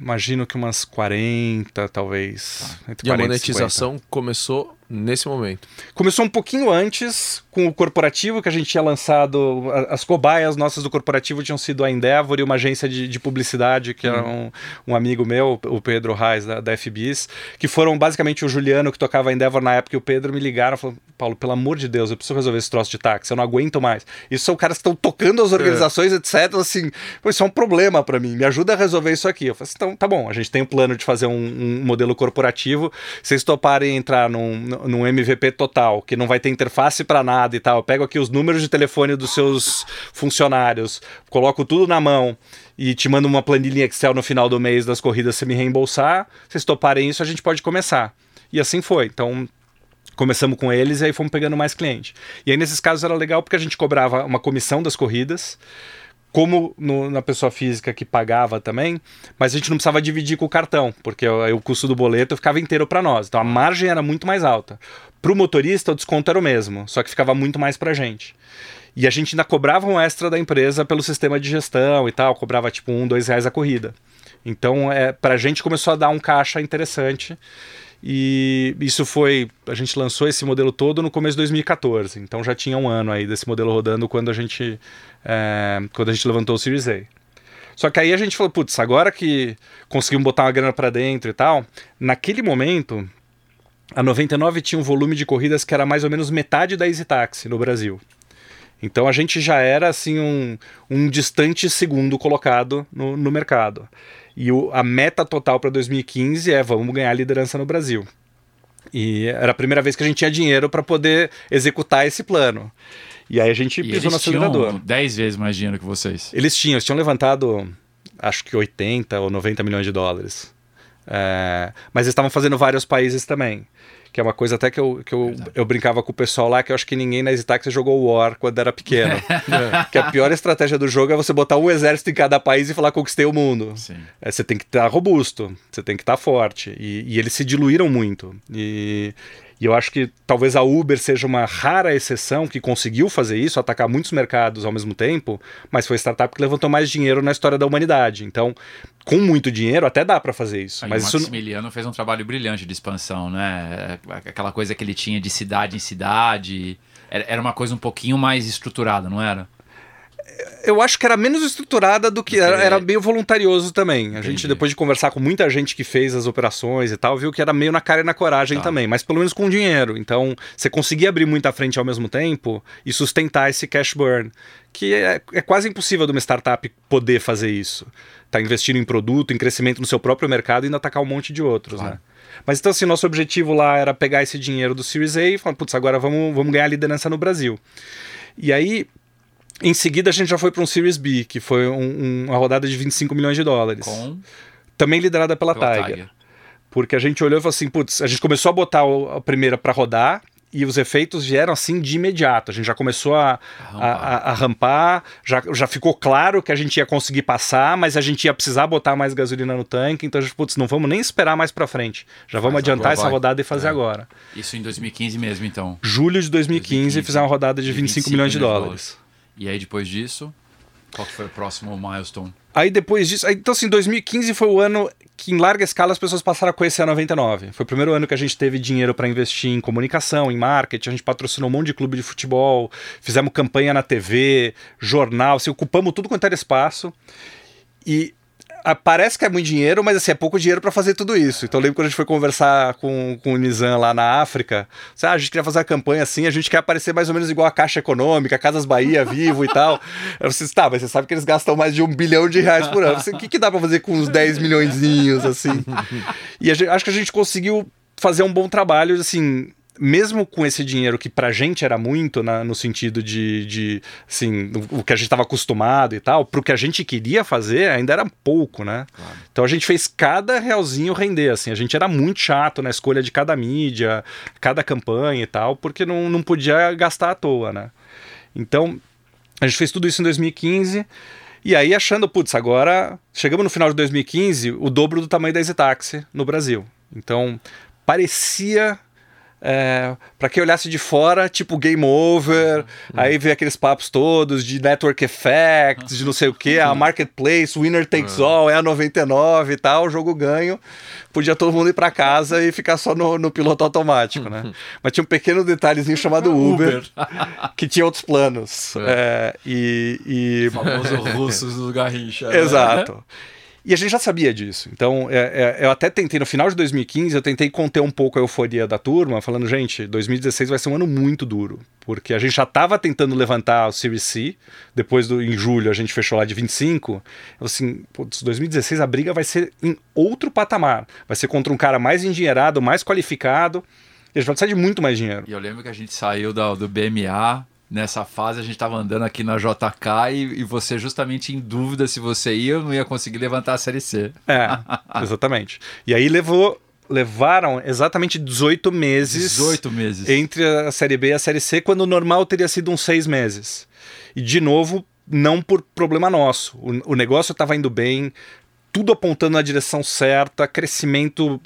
imagino que umas 40, talvez. Tá. e a monetização e começou nesse momento? Começou um pouquinho antes, com o corporativo, que a gente tinha lançado. As cobaias nossas do corporativo tinham sido a Endeavor e uma agência de, de publicidade, que uhum. era um, um, amigo meu, o Pedro Reis, da, da FBIS, que foram basicamente o Juliano, que tocava a Endeavor na época, e o Pedro me ligaram e falaram: Paulo, pelo amor de Deus, eu preciso resolver esse troço de táxi, eu não aguento mais. Isso são caras que estão tocando as organizações, é. etc. Assim, isso é um problema para mim, me ajuda a resolver isso aqui. Eu falei assim, então tá bom, a gente tem um plano de fazer um, um modelo corporativo, vocês toparem entrar num, num MVP total, que não vai ter interface para nada e tal. Eu pego aqui os números de telefone dos seus funcionários, coloco tudo na mão e te mando uma planilha Excel no final do mês das corridas se me reembolsar. Vocês toparem isso, a gente pode começar. E assim foi. Então, começamos com eles e aí fomos pegando mais cliente. E aí nesses casos era legal porque a gente cobrava uma comissão das corridas como no, na pessoa física que pagava também, mas a gente não precisava dividir com o cartão, porque o, o custo do boleto ficava inteiro para nós. Então a margem era muito mais alta. Para o motorista, o desconto era o mesmo, só que ficava muito mais para a gente. E a gente ainda cobrava um extra da empresa pelo sistema de gestão e tal, cobrava tipo um, dois reais a corrida. Então, é, para a gente começou a dar um caixa interessante. E isso foi. A gente lançou esse modelo todo no começo de 2014. Então já tinha um ano aí desse modelo rodando quando a gente, é, quando a gente levantou o Series A. Só que aí a gente falou, putz, agora que conseguimos botar uma grana para dentro e tal, naquele momento, a 99 tinha um volume de corridas que era mais ou menos metade da Easy Taxi no Brasil. Então a gente já era assim um, um distante segundo colocado no, no mercado. E o, a meta total para 2015 é vamos ganhar a liderança no Brasil. E era a primeira vez que a gente tinha dinheiro para poder executar esse plano. E aí a gente pisou no acelerador. 10 vezes mais dinheiro que vocês. Eles tinham, eles tinham levantado acho que 80 ou 90 milhões de dólares. É, mas eles estavam fazendo vários países também que é uma coisa até que eu, que eu, eu brincava com o pessoal lá, que eu acho que ninguém na Zitaxi jogou War quando era pequeno. é. Que a pior estratégia do jogo é você botar um exército em cada país e falar conquistei o mundo. É, você tem que estar robusto, você tem que estar forte. E, e eles se diluíram muito. E e eu acho que talvez a Uber seja uma rara exceção que conseguiu fazer isso, atacar muitos mercados ao mesmo tempo, mas foi a startup que levantou mais dinheiro na história da humanidade. Então, com muito dinheiro, até dá para fazer isso. Aí mas o Maximiliano isso... fez um trabalho brilhante de expansão, né? Aquela coisa que ele tinha de cidade em cidade. Era uma coisa um pouquinho mais estruturada, não era? Eu acho que era menos estruturada do que era, era meio voluntarioso também. A Entendi. gente, depois de conversar com muita gente que fez as operações e tal, viu que era meio na cara e na coragem tá. também, mas pelo menos com dinheiro. Então, você conseguia abrir muita frente ao mesmo tempo e sustentar esse cash burn, que é, é quase impossível de uma startup poder fazer isso. Tá investindo em produto, em crescimento no seu próprio mercado e ainda atacar um monte de outros, claro. né? Mas então, assim, nosso objetivo lá era pegar esse dinheiro do Series A e falar, putz, agora vamos, vamos ganhar liderança no Brasil. E aí, em seguida, a gente já foi para um Series B, que foi um, uma rodada de 25 milhões de dólares. Com... Também liderada pela, pela Tiger. Tiger. Porque a gente olhou e falou assim: putz, a gente começou a botar a primeira para rodar e os efeitos vieram assim de imediato. A gente já começou a, a, a, a, rampar, já, já ficou claro que a gente ia conseguir passar, mas a gente ia precisar botar mais gasolina no tanque. Então a gente, putz, não vamos nem esperar mais para frente. Já vamos Faz adiantar essa rodada e fazer é. agora. Isso em 2015 mesmo, então? Julho de 2015, 2015 fizemos uma rodada de 25, 25 milhões de dólares. dólares. E aí depois disso, qual foi o próximo milestone? Aí depois disso, aí, então assim, 2015 foi o ano que em larga escala as pessoas passaram a conhecer a 99. Foi o primeiro ano que a gente teve dinheiro para investir em comunicação, em marketing, a gente patrocinou um monte de clube de futebol, fizemos campanha na TV, jornal, assim, ocupamos tudo quanto era espaço. E parece que é muito dinheiro, mas assim, é pouco dinheiro para fazer tudo isso. Então eu lembro quando a gente foi conversar com, com o Nizam lá na África, assim, ah, a gente queria fazer a campanha assim, a gente quer aparecer mais ou menos igual a Caixa Econômica, Casas Bahia, Vivo e tal. Eu disse, tá, mas você sabe que eles gastam mais de um bilhão de reais por ano. o que, que dá para fazer com uns 10 milhõeszinhos, assim? E gente, acho que a gente conseguiu fazer um bom trabalho, assim, mesmo com esse dinheiro que pra gente era muito, na, no sentido de, de assim, o que a gente estava acostumado e tal, pro que a gente queria fazer ainda era pouco, né? Claro. Então a gente fez cada realzinho render, assim, a gente era muito chato na escolha de cada mídia, cada campanha e tal, porque não, não podia gastar à toa, né? Então, a gente fez tudo isso em 2015. E aí, achando, putz, agora chegamos no final de 2015, o dobro do tamanho da Exitaxi no Brasil. Então, parecia é, para quem olhasse de fora, tipo game over, uhum. aí vê aqueles papos todos de network effects, de não sei o que, a marketplace, winner takes uhum. all, é a 99 e tal, jogo ganho. Podia todo mundo ir para casa e ficar só no, no piloto automático, né? Uhum. Mas tinha um pequeno detalhezinho chamado Uber, que tinha outros planos. É. É, e, e... O famoso russos do Garrincha. Né? E a gente já sabia disso. Então, é, é, eu até tentei, no final de 2015, eu tentei conter um pouco a euforia da turma, falando, gente, 2016 vai ser um ano muito duro. Porque a gente já estava tentando levantar o Series C, depois do, em julho a gente fechou lá de 25. Eu assim, putz, 2016 a briga vai ser em outro patamar. Vai ser contra um cara mais endinheirado, mais qualificado. E gente vai precisar de muito mais dinheiro. E eu lembro que a gente saiu do BMA nessa fase a gente estava andando aqui na JK e, e, você justamente em dúvida se você ia ou não ia conseguir levantar a Série C. É, exatamente. E aí levou levaram exatamente 18 meses 18 meses entre a Série B e a Série C, quando o normal teria sido uns seis meses. E de novo, não por problema nosso. O, o negócio estava indo bem, tudo apontando na direção certa, crescimento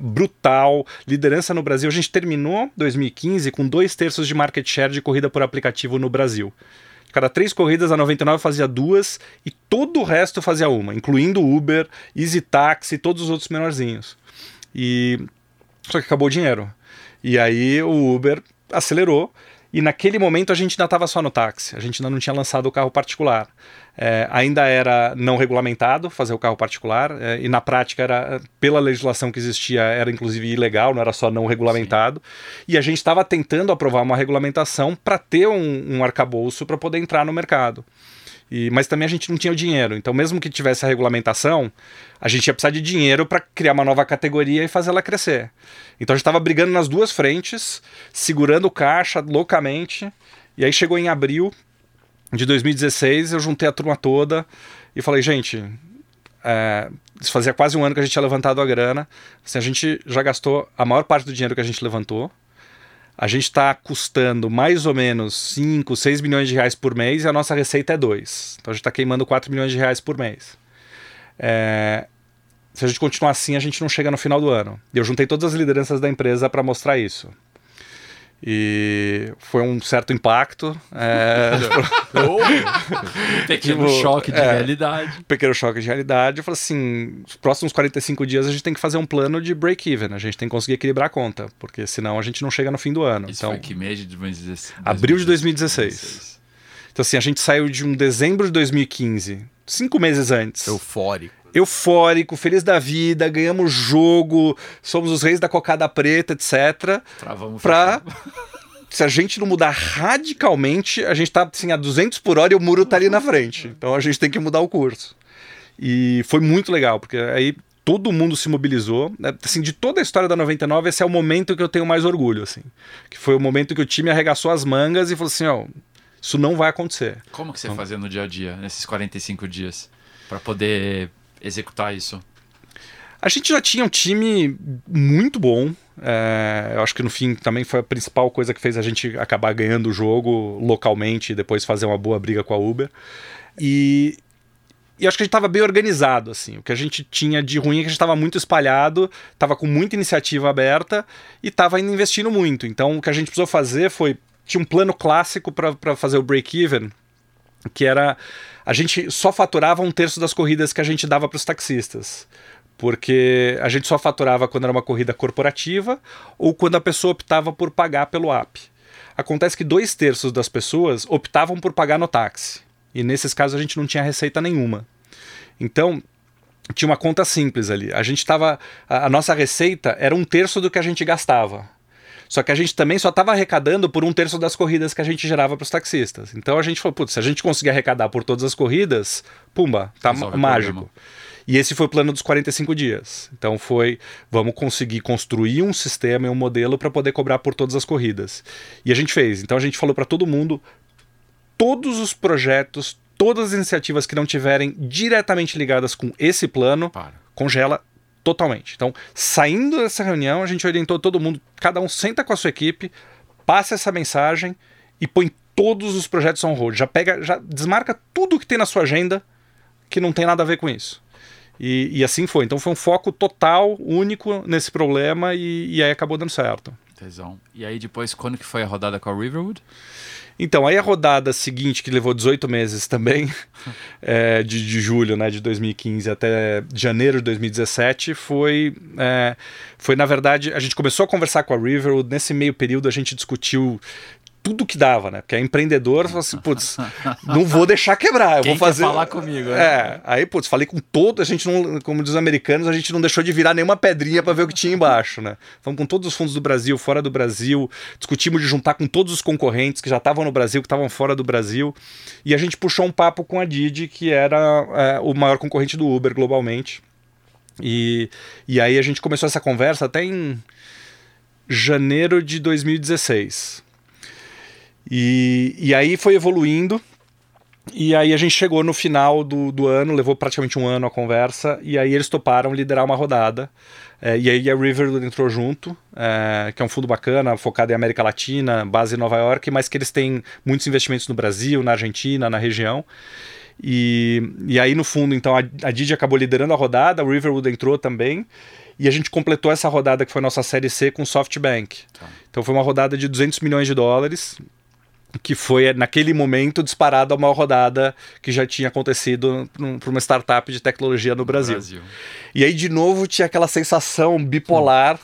brutal, liderança no Brasil. A gente terminou 2015 com dois terços de market share de corrida por aplicativo no Brasil. Cada três corridas, a 99 fazia duas e todo o resto fazia uma, incluindo Uber, Easy Taxi, todos os outros menorzinhos. E só que acabou o dinheiro. E aí o Uber acelerou e naquele momento a gente ainda estava só no táxi, a gente ainda não tinha lançado o carro particular. É, ainda era não regulamentado fazer o carro particular, é, e na prática era, pela legislação que existia, era inclusive ilegal, não era só não regulamentado. Sim. E a gente estava tentando aprovar uma regulamentação para ter um, um arcabouço para poder entrar no mercado. E, mas também a gente não tinha o dinheiro. Então, mesmo que tivesse a regulamentação, a gente ia precisar de dinheiro para criar uma nova categoria e fazer ela crescer. Então a gente estava brigando nas duas frentes, segurando caixa loucamente. E aí chegou em abril de 2016, eu juntei a turma toda e falei, gente, é, isso fazia quase um ano que a gente tinha levantado a grana. Assim, a gente já gastou a maior parte do dinheiro que a gente levantou a gente está custando mais ou menos 5, 6 milhões de reais por mês e a nossa receita é 2. Então a gente está queimando 4 milhões de reais por mês. É... Se a gente continuar assim, a gente não chega no final do ano. Eu juntei todas as lideranças da empresa para mostrar isso. E foi um certo impacto. É... pequeno tipo, choque de é, realidade. Pequeno choque de realidade. Eu falei assim: os próximos 45 dias a gente tem que fazer um plano de break-even. A gente tem que conseguir equilibrar a conta, porque senão a gente não chega no fim do ano. Isso então, foi que mês de 2016? Abril de 2016. 2016. Então, assim, a gente saiu de um dezembro de 2015, cinco meses antes. Eufórico eufórico, feliz da vida, ganhamos jogo, somos os reis da cocada preta, etc. Pra, se a gente não mudar radicalmente, a gente tá assim a 200 por hora e o muro tá ali na frente. Então a gente tem que mudar o curso. E foi muito legal, porque aí todo mundo se mobilizou. Né? Assim, de toda a história da 99, esse é o momento que eu tenho mais orgulho, assim. Que foi o momento que o time arregaçou as mangas e falou assim, ó, isso não vai acontecer. Como que você então, fazia no dia a dia, nesses 45 dias, para poder executar isso? A gente já tinha um time muito bom. É, eu acho que no fim também foi a principal coisa que fez a gente acabar ganhando o jogo localmente e depois fazer uma boa briga com a Uber. E, e acho que a gente estava bem organizado, assim. O que a gente tinha de ruim é que a gente estava muito espalhado, estava com muita iniciativa aberta e estava investindo muito. Então o que a gente precisou fazer foi. Tinha um plano clássico para fazer o break-even, que era a gente só faturava um terço das corridas que a gente dava para os taxistas. Porque a gente só faturava quando era uma corrida corporativa ou quando a pessoa optava por pagar pelo app. Acontece que dois terços das pessoas optavam por pagar no táxi. E nesses casos a gente não tinha receita nenhuma. Então, tinha uma conta simples ali. A gente estava. A, a nossa receita era um terço do que a gente gastava. Só que a gente também só estava arrecadando por um terço das corridas que a gente gerava para os taxistas. Então a gente falou, putz, se a gente conseguir arrecadar por todas as corridas, pumba, tá Resolve mágico. E esse foi o plano dos 45 dias. Então foi, vamos conseguir construir um sistema e um modelo para poder cobrar por todas as corridas. E a gente fez. Então a gente falou para todo mundo, todos os projetos, todas as iniciativas que não tiverem diretamente ligadas com esse plano, Para. congela totalmente. Então, saindo dessa reunião, a gente orientou todo mundo, cada um senta com a sua equipe, passa essa mensagem e põe todos os projetos on hold. Já pega, já desmarca tudo que tem na sua agenda que não tem nada a ver com isso. E, e assim foi. Então foi um foco total, único nesse problema e, e aí acabou dando certo. Tesão. E aí depois, quando que foi a rodada com a Riverwood? Então, aí a rodada seguinte, que levou 18 meses também, é, de, de, julho né, de 2015 até janeiro de 2017, foi, é, foi, na verdade, a gente começou a conversar com a Riverwood, nesse meio período a gente discutiu tudo que dava, né? Porque é empreendedor, falou assim, putz, não vou deixar quebrar, eu Quem vou fazer. falar comigo, né? É, aí, putz, falei com todo, a gente não, como diz os americanos, a gente não deixou de virar nenhuma pedrinha para ver o que tinha embaixo, né? Falamos com todos os fundos do Brasil, fora do Brasil, discutimos de juntar com todos os concorrentes que já estavam no Brasil, que estavam fora do Brasil, e a gente puxou um papo com a Didi, que era é, o maior concorrente do Uber globalmente. E, e aí a gente começou essa conversa até em janeiro de 2016. E, e aí foi evoluindo. E aí a gente chegou no final do, do ano, levou praticamente um ano a conversa, e aí eles toparam liderar uma rodada. É, e aí a River entrou junto, é, que é um fundo bacana, focado em América Latina, base em Nova York, mas que eles têm muitos investimentos no Brasil, na Argentina, na região. E, e aí no fundo, então, a, a Didi acabou liderando a rodada, a Riverwood entrou também. E a gente completou essa rodada que foi a nossa série C com SoftBank. Tá. Então foi uma rodada de 200 milhões de dólares, que foi naquele momento disparado a maior rodada que já tinha acontecido para uma startup de tecnologia no Brasil. Brasil. E aí de novo tinha aquela sensação bipolar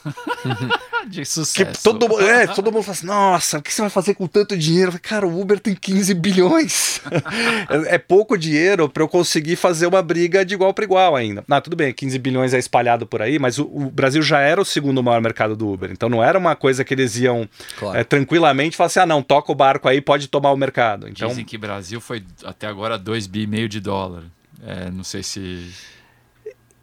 de sucesso. Que todo, é, todo mundo fala assim: nossa, o que você vai fazer com tanto dinheiro? Falei, Cara, o Uber tem 15 bilhões. é, é, pouco dinheiro para eu conseguir fazer uma briga de igual para igual ainda. Ah, tudo bem, 15 bilhões é espalhado por aí, mas o, o, Brasil já era o segundo maior mercado do Uber. Então não era uma coisa que eles iam claro. é, tranquilamente falar assim: ah, não, toca o barco aí, pode tomar o mercado. Então, Dizem que Brasil foi até agora 2 bi e meio de dólar. É, não sei se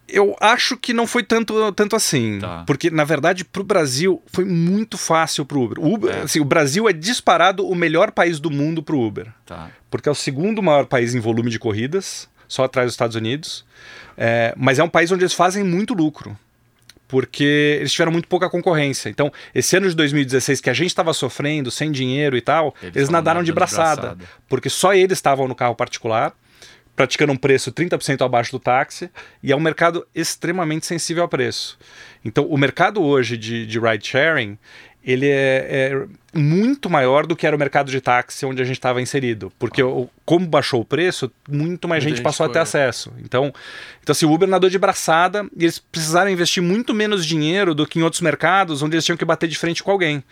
eu acho que não foi tanto, tanto assim. Tá. Porque, na verdade, para o Brasil foi muito fácil para o Uber. O, Uber é. assim, o Brasil é disparado o melhor país do mundo para o Uber. Tá. Porque é o segundo maior país em volume de corridas, só atrás dos Estados Unidos. É, mas é um país onde eles fazem muito lucro. Porque eles tiveram muito pouca concorrência. Então, esse ano de 2016, que a gente estava sofrendo, sem dinheiro e tal, eles, eles nadaram de braçada, de braçada. Porque só eles estavam no carro particular praticando um preço 30% abaixo do táxi, e é um mercado extremamente sensível ao preço. Então, o mercado hoje de, de ride sharing ele é, é, muito maior do que era o mercado de táxi onde a gente estava inserido. Porque o, como baixou o preço, muito mais gente, gente passou a ter acesso. Então, então assim, o Uber nadou de braçada e eles precisaram investir muito menos dinheiro do que em outros mercados onde eles tinham que bater de frente com alguém.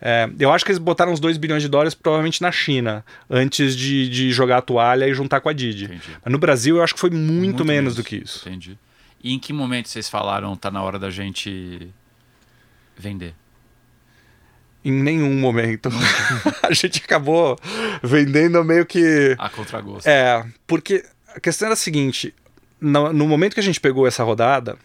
É, eu acho que eles botaram uns 2 bilhões de dólares provavelmente na China, antes de, de jogar a toalha e juntar com a Didi. Entendi. Mas no Brasil eu acho que foi muito, muito menos, menos do que isso. Entendi. E em que momento vocês falaram tá na hora da gente vender? Em nenhum momento. a gente acabou vendendo meio que. A contragosto. É, porque a questão era a seguinte: no, no momento que a gente pegou essa rodada,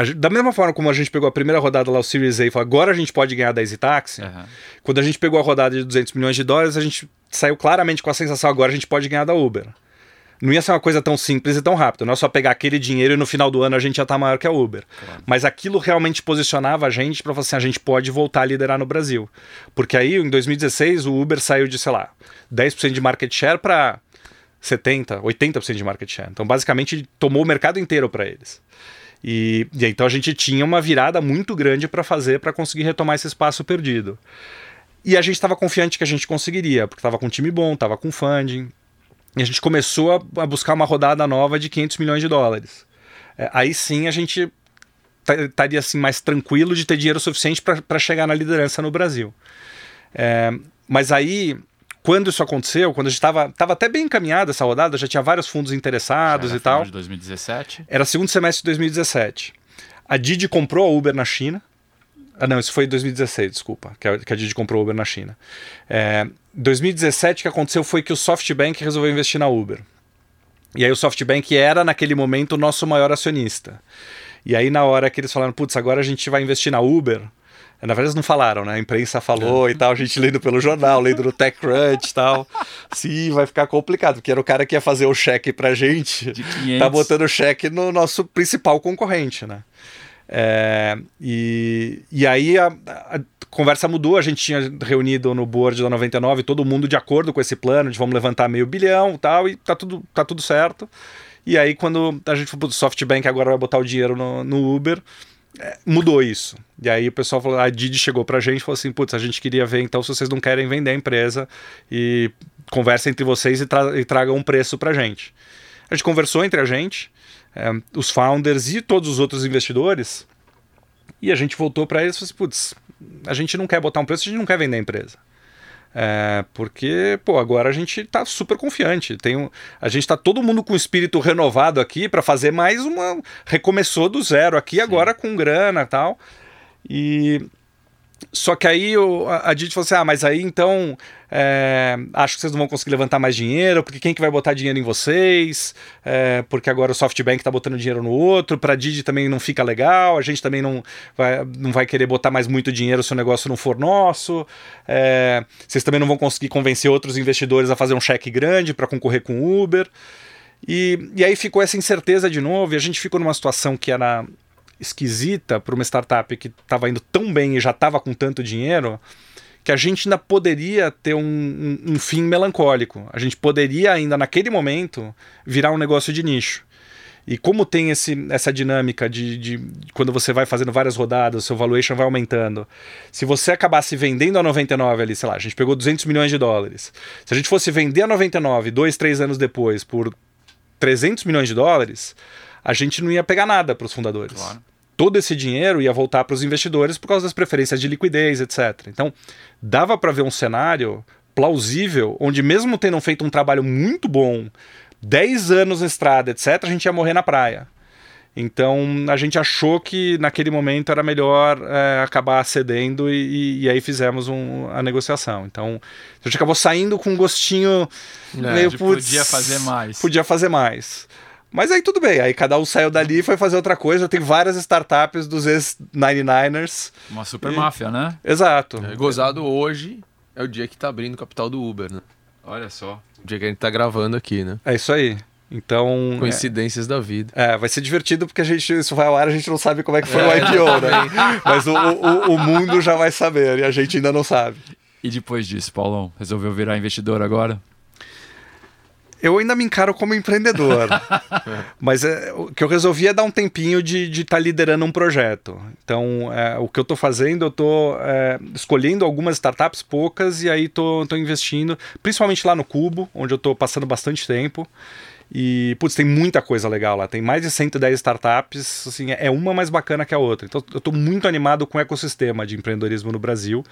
Gente, da mesma forma como a gente pegou a primeira rodada lá, o Series A, e falou, agora a gente pode ganhar da Easy Taxi, uhum. quando a gente pegou a rodada de 200 milhões de dólares, a gente saiu claramente com a sensação, agora a gente pode ganhar da Uber. Não ia ser uma coisa tão simples e tão rápida. Não é só pegar aquele dinheiro e no final do ano a gente já tá maior que a Uber. Claro. Mas aquilo realmente posicionava a gente para falar assim: a gente pode voltar a liderar no Brasil. Porque aí, em 2016, o Uber saiu de, sei lá, 10% de market share para 70%, 80% de market share. Então, basicamente, tomou o mercado inteiro para eles. E, e então a gente tinha uma virada muito grande para fazer para conseguir retomar esse espaço perdido. E a gente estava confiante que a gente conseguiria, porque estava com um time bom, estava com funding. E a gente começou a, a, buscar uma rodada nova de 500 milhões de dólares. É, aí sim a gente estaria assim mais tranquilo de ter dinheiro suficiente para chegar na liderança no Brasil. É, mas aí quando isso aconteceu, quando a gente estava tava até bem encaminhada essa rodada, já tinha vários fundos interessados e tal. de 2017? Era segundo semestre de 2017. A Didi comprou a Uber na China. Ah, não, isso foi em 2016, desculpa, que a, que a Didi comprou a Uber na China. É, 2017 o que aconteceu foi que o SoftBank resolveu investir na Uber. E aí o SoftBank era, naquele momento, o nosso maior acionista. E aí, na hora que eles falaram, putz, agora a gente vai investir na Uber, na verdade, eles não falaram, né? A imprensa falou é. e tal, a gente lendo pelo jornal, lendo no TechCrunch e tal. Sim, vai ficar complicado, porque era o cara que ia fazer o cheque pra gente. De 500. Tá botando o cheque no nosso principal concorrente, né? É, e, e aí a, a, conversa mudou, a gente tinha reunido no board da 99 todo mundo de acordo com esse plano de vamos levantar meio bilhão e tal, e tá tudo, tá tudo certo. E aí quando a gente foi pro SoftBank agora vai botar o dinheiro no, no Uber, mudou isso. E aí o pessoal falou, a Didi chegou pra gente e falou assim, putz, a gente queria ver então se vocês não querem vender a empresa e conversa entre vocês e, tra e tragam um preço pra gente. A gente conversou entre a gente, é, os founders e todos os outros investidores, e a gente voltou para eles e falou assim, putz, a gente não quer botar um preço, a gente não quer vender a empresa. É, porque, pô, agora a gente tá super confiante. Tem um, a gente tá todo mundo com espírito renovado aqui para fazer mais uma. Recomeçou do zero aqui, Sim. agora com grana e tal. E só que aí o, a, a Didi falou assim: ah, mas aí então é, acho que vocês não vão conseguir levantar mais dinheiro, porque quem que vai botar dinheiro em vocês? É, porque agora o SoftBank está botando dinheiro no outro, para a Didi também não fica legal, a gente também não vai, não vai querer botar mais muito dinheiro se o negócio não for nosso. É, vocês também não vão conseguir convencer outros investidores a fazer um cheque grande para concorrer com o Uber. E, e aí ficou essa incerteza de novo, e a gente ficou numa situação que era esquisita para uma startup que estava indo tão bem e já estava com tanto dinheiro que a gente ainda poderia ter um, um, um, fim melancólico. A gente poderia ainda naquele momento virar um negócio de nicho. E como tem esse, essa dinâmica de, de quando você vai fazendo várias rodadas, seu valuation vai aumentando. Se você acabasse vendendo a 99 ali, sei lá, a gente pegou 200 milhões de dólares. Se a gente fosse vender a 99 dois, três anos depois por 300 milhões de dólares, a gente não ia pegar nada para os fundadores. Claro todo esse dinheiro ia voltar para os investidores por causa das preferências de liquidez, etc. Então, dava para ver um cenário plausível onde, mesmo tendo feito um trabalho muito bom, 10 anos na estrada, etc., a gente ia morrer na praia. Então a gente achou que naquele momento era melhor é, acabar cedendo e, e, aí fizemos um, a negociação. Então a gente acabou saindo com um gostinho é, meio putz, podia fazer mais. Podia fazer mais. Mas aí tudo bem, aí cada um saiu dali e foi fazer outra coisa. Tem várias startups dos ex-99ers. Uma super e... máfia, né? Exato. É, gozado hoje é o dia que tá abrindo o capital do Uber, né? Olha só. O dia que a gente tá gravando aqui, né? É isso aí. Então. Coincidências é, da vida. É, vai ser divertido porque a gente, isso vai ao ar, a gente não sabe como é que foi é, o IPO, né? Mas o, o, o mundo já vai saber e a gente ainda não sabe. E depois disso, Paulão, resolveu virar investidor agora? Eu ainda me encaro como empreendedor. mas é, o que eu resolvi é dar um tempinho de estar tá liderando um projeto. Então, é, o que eu estou fazendo, eu estou é, escolhendo algumas startups, poucas, e aí estou investindo, principalmente lá no Cubo, onde eu estou passando bastante tempo. E, putz, tem muita coisa legal lá. Tem mais de 110 startups, assim, é uma mais bacana que a outra. Então, eu estou muito animado com o ecossistema de empreendedorismo no Brasil.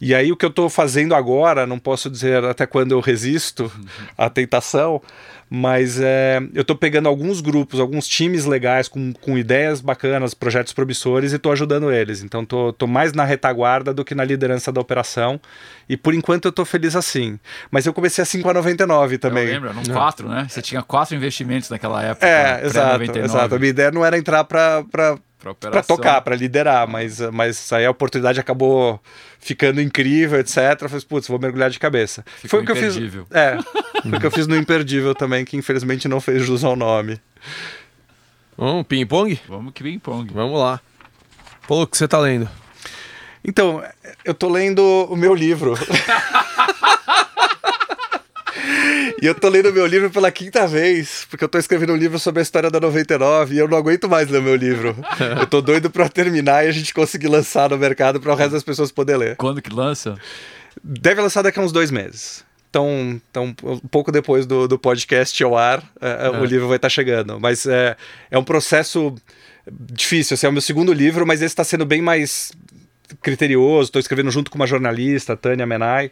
E aí o que eu estou fazendo agora, não posso dizer até quando eu resisto à tentação, mas é, eu estou pegando alguns grupos, alguns times legais com, com ideias bacanas, projetos promissores e estou ajudando eles. Então estou mais na retaguarda do que na liderança da operação. E por enquanto eu estou feliz assim. Mas eu comecei assim com a 99 também. Eu lembro, eram quatro, né? Você tinha quatro investimentos naquela época. É, exato, exato. A minha ideia não era entrar para para tocar, para liderar, mas, mas aí a oportunidade acabou ficando incrível, etc. Eu falei, putz, vou mergulhar de cabeça. Ficou foi o que eu fiz. É, foi o que eu fiz no Imperdível também, que infelizmente não fez jus ao nome. Vamos, ping-pong? Vamos que ping-pong. Vamos lá. Pô, o que você tá lendo? Então, eu tô lendo o meu livro. E eu tô lendo meu livro pela quinta vez, porque eu tô escrevendo um livro sobre a história da 99 e eu não aguento mais ler meu livro. eu tô doido pra terminar e a gente conseguir lançar no mercado para o resto das pessoas poder ler. Quando que lança? Deve lançar daqui a uns dois meses. Então, então um pouco depois do, do podcast ao ar, é, é. o livro vai estar tá chegando. Mas é, é um processo difícil. Assim, é o meu segundo livro, mas esse está sendo bem mais criterioso, estou escrevendo junto com uma jornalista, Tânia Menai,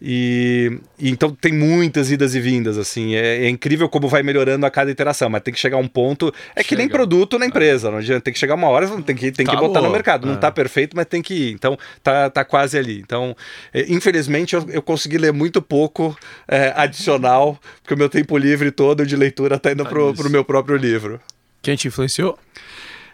e, e, então tem muitas idas e vindas, assim, é, é, incrível como vai melhorando a cada iteração, mas tem que chegar um ponto, é Chega. que nem produto na empresa, não adianta, tem que chegar uma hora, tem que, tem que botar no mercado, não está é. perfeito, mas tem que ir, então tá, tá quase ali, então é, infelizmente eu, eu consegui ler muito pouco é, adicional, porque o meu tempo livre todo de leitura está indo tá pro, pro meu próprio livro. Quem te influenciou?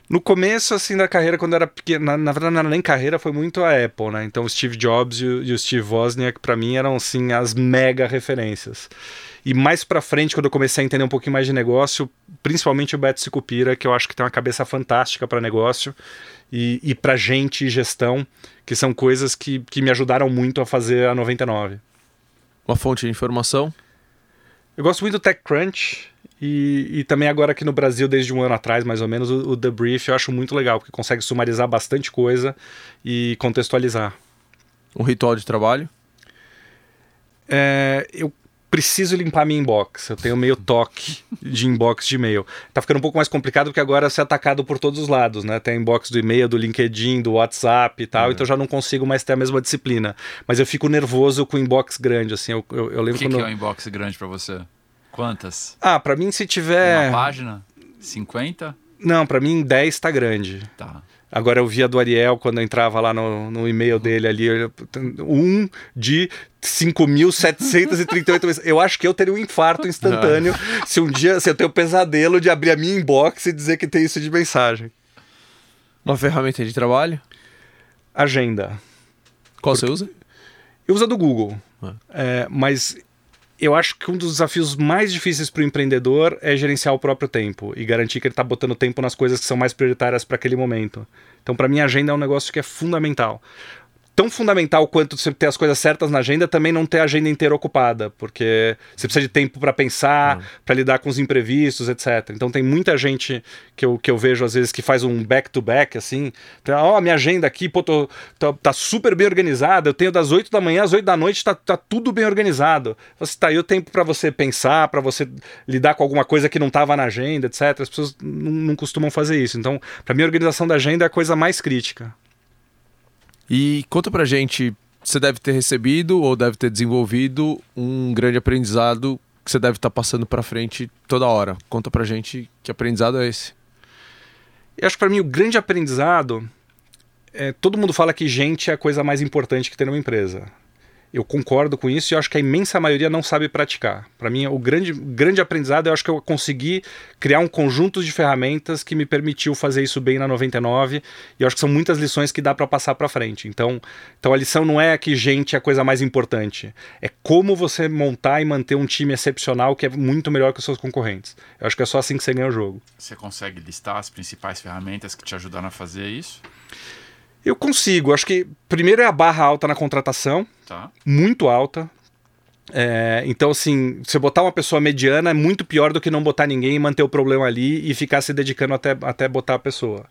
No começo, assim, da carreira, quando eu era pequeno, na, na, verdade não era nem carreira, foi muito a Apple, né? Então o Steve Jobs e o, e o Steve Wozniak, para mim, eram, assim, as mega referências. E mais para frente, quando eu comecei a entender um pouquinho mais de negócio, principalmente o Beto Sicupira, que eu acho que tem uma cabeça fantástica para negócio e, e para gente e gestão, que são coisas que, que me ajudaram muito a fazer a 99. Uma fonte de informação? Eu gosto muito do TechCrunch E, e, também agora aqui no Brasil, desde um ano atrás, mais ou menos, o, o The Brief eu acho muito legal, porque consegue sumarizar bastante coisa e contextualizar. Um ritual de trabalho? É, eu preciso limpar minha inbox. Eu tenho meio toque de inbox de e-mail. Tá ficando um pouco mais complicado porque agora você é atacado por todos os lados, né? Tem inbox do e-mail, do LinkedIn, do WhatsApp e tal, uhum. então já não consigo mais ter a mesma disciplina. Mas eu fico nervoso com inbox grande, assim. Eu, eu, eu lembro O que, quando... que é um inbox grande para você? Quantas? Ah, para mim se tiver... Uma página? 50? Não, para mim 10 tá grande. Tá. Agora eu via do Ariel quando eu entrava lá no, no e-mail dele ali, um de 5.738 Eu acho que eu teria um infarto instantâneo se um dia se eu tenho o pesadelo de abrir a minha inbox e dizer que tem isso de mensagem. Uma ferramenta de trabalho? Agenda. Qual Porque... você usa? Eu uso a do Google. Ah. É, mas eu acho que um dos desafios mais difíceis para o empreendedor é gerenciar o próprio tempo e garantir que ele está botando tempo nas coisas que são mais prioritárias para aquele momento. Então, para mim, a agenda é um negócio que é fundamental tão fundamental quanto você ter as coisas certas na agenda, também não ter a agenda inteira ocupada, porque você precisa de tempo para pensar, uhum. para lidar com os imprevistos, etc. Então tem muita gente que eu, que eu vejo às vezes que faz um back-to-back, -back, assim, ó, oh, minha agenda aqui, pô, tô, tô, tá super bem organizada, eu tenho das 8 da manhã às 8 da noite, tá, tá tudo bem organizado. Você tá aí o tempo para você pensar, para você lidar com alguma coisa que não estava na agenda, etc. As pessoas não, não costumam fazer isso. Então, para mim, a organização da agenda é a coisa mais crítica. E conta pra gente, você deve ter recebido ou deve ter desenvolvido um grande aprendizado que você deve estar tá passando para frente toda hora. Conta pra gente que aprendizado é esse. Eu acho que para mim o grande aprendizado é, todo mundo fala que gente é a coisa mais importante que tem numa empresa. Eu concordo com isso e acho que a imensa maioria não sabe praticar. Para mim, o grande, grande aprendizado eu acho que eu consegui criar um conjunto de ferramentas que me permitiu fazer isso bem na 99 e acho que são muitas lições que dá para passar para frente. Então, então a lição não é que gente é a coisa mais importante, é como você montar e manter um time excepcional que é muito melhor que os seus concorrentes. Eu acho que é só assim que você ganha o jogo. Você consegue listar as principais ferramentas que te ajudaram a fazer isso? Eu consigo. Acho que primeiro é a barra alta na contratação. Tá. Muito alta. É, então, assim, você botar uma pessoa mediana é muito pior do que não botar ninguém e manter o problema ali e ficar se dedicando até, até botar a pessoa.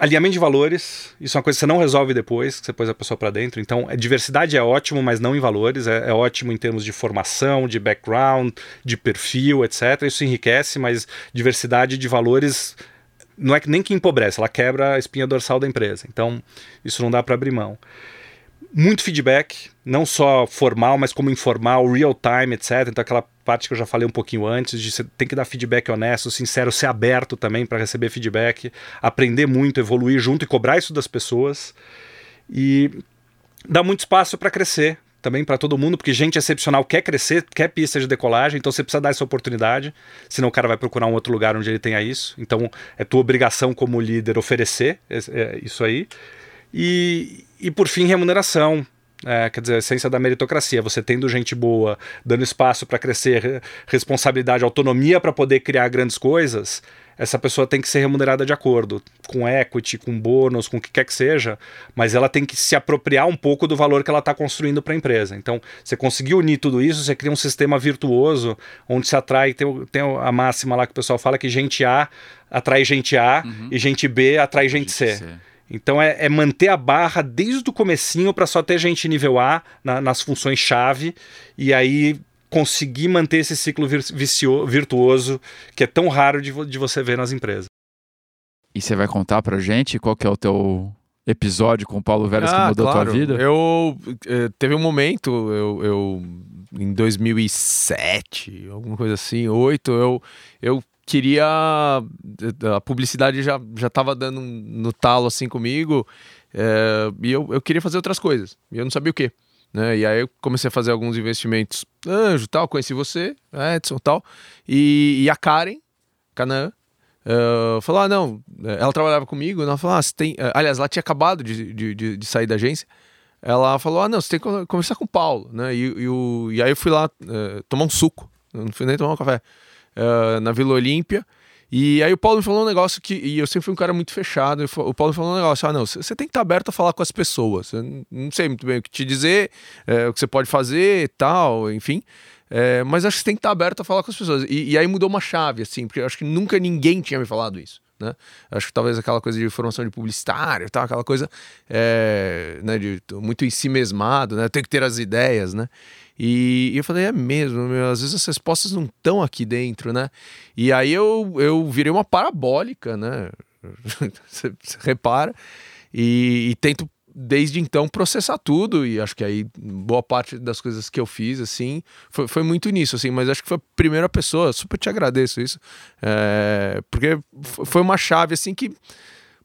Alinhamento de valores, isso é uma coisa que você não resolve depois que você pôs a pessoa para dentro. Então, a diversidade é ótimo, mas não em valores. É, é, ótimo em termos de formação, de background, de perfil, etc. Isso enriquece, mas diversidade de valores não é nem que empobrece, ela quebra a espinha dorsal da empresa. Então, isso não dá para abrir mão. Muito feedback, não só formal, mas como informal, real time, etc. Então, aquela parte que eu já falei um pouquinho antes, de você tem que dar feedback honesto, sincero, ser aberto também para receber feedback, aprender muito, evoluir junto e cobrar isso das pessoas. E dá muito espaço para crescer, também para todo mundo, porque gente excepcional quer crescer, quer pista de decolagem, então você precisa dar essa oportunidade, senão o cara vai procurar um outro lugar onde ele tenha isso. Então é tua obrigação como líder oferecer é, isso aí. E, e por fim, remuneração. É, quer dizer, a essência da meritocracia, você tendo gente boa, dando espaço para crescer, responsabilidade, autonomia para poder criar grandes coisas, essa pessoa tem que ser remunerada de acordo, com equity, com bônus, com o que quer que seja, mas ela tem que se apropriar um pouco do valor que ela está construindo para a empresa. Então, você conseguir unir tudo isso, você cria um sistema virtuoso onde se atrai, tem, tem a máxima lá que o pessoal fala que gente A atrai gente A uhum. e gente B atrai gente, gente C. C. Então é, é, manter a barra desde o comecinho para só ter gente nível A na, nas funções chave e aí conseguir manter esse ciclo vicio, virtuoso que é tão raro de, de você ver nas empresas. E você vai contar pra gente qual que é o teu episódio com o Paulo Veras ah, que mudou claro. a tua vida? Eu eh, teve um momento, eu, eu em 2007, alguma coisa assim, oito, eu eu queria a publicidade já já estava dando no talo assim comigo é, e eu, eu queria fazer outras coisas e eu não sabia o que né? E aí eu comecei a fazer alguns investimentos anjo tal, conheci você, Edson tal, e, e a Karen, Canaã, uh, falou: ah, não, ela trabalhava comigo, ela falou: ah, você tem. Uh, aliás, ela tinha acabado de, de, de, de, sair da agência. Ela falou: ah, não, você tem que conversar com o Paulo, né? E, e, o, e aí eu fui lá uh, tomar um suco, não fui nem tomar um café, na Vila Olímpia. E aí o Paulo me falou um negócio que. E eu sempre fui um cara muito fechado. O Paulo me falou um negócio: ah, não, você tem que estar aberto a falar com as pessoas. Eu não sei muito bem o que te dizer, é, o que você pode fazer tal, enfim. É, mas acho que você tem que estar aberto a falar com as pessoas. E, e aí mudou uma chave, assim, porque acho que nunca ninguém tinha me falado isso. Né? Acho que talvez aquela coisa de formação de publicitário, tal, aquela coisa é, né, de muito em si mesmado, né? Tem que ter as ideias, né? E, e eu falei, é mesmo, meu, às vezes as respostas não estão aqui dentro, né? E aí eu, eu virei uma parabólica, né? você, repara, e, e tento desde então processar tudo. E acho que aí boa parte das coisas que eu fiz assim foi, foi muito nisso assim. Mas acho que foi a primeira pessoa super te agradeço isso. É, porque foi uma chave assim que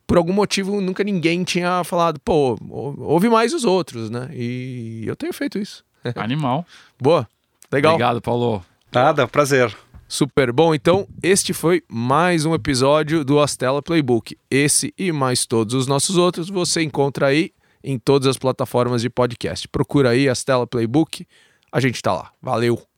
por algum motivo nunca ninguém tinha falado pô ouve mais os outros né? E eu tenho feito isso animal boa legal obrigado Paulo nada prazer Super bom. Então, este foi mais um episódio do Astela Playbook. Esse e mais todos os nossos outros você encontra aí em todas as plataformas de podcast. Procura aí Astela Playbook, a gente tá lá. Valeu!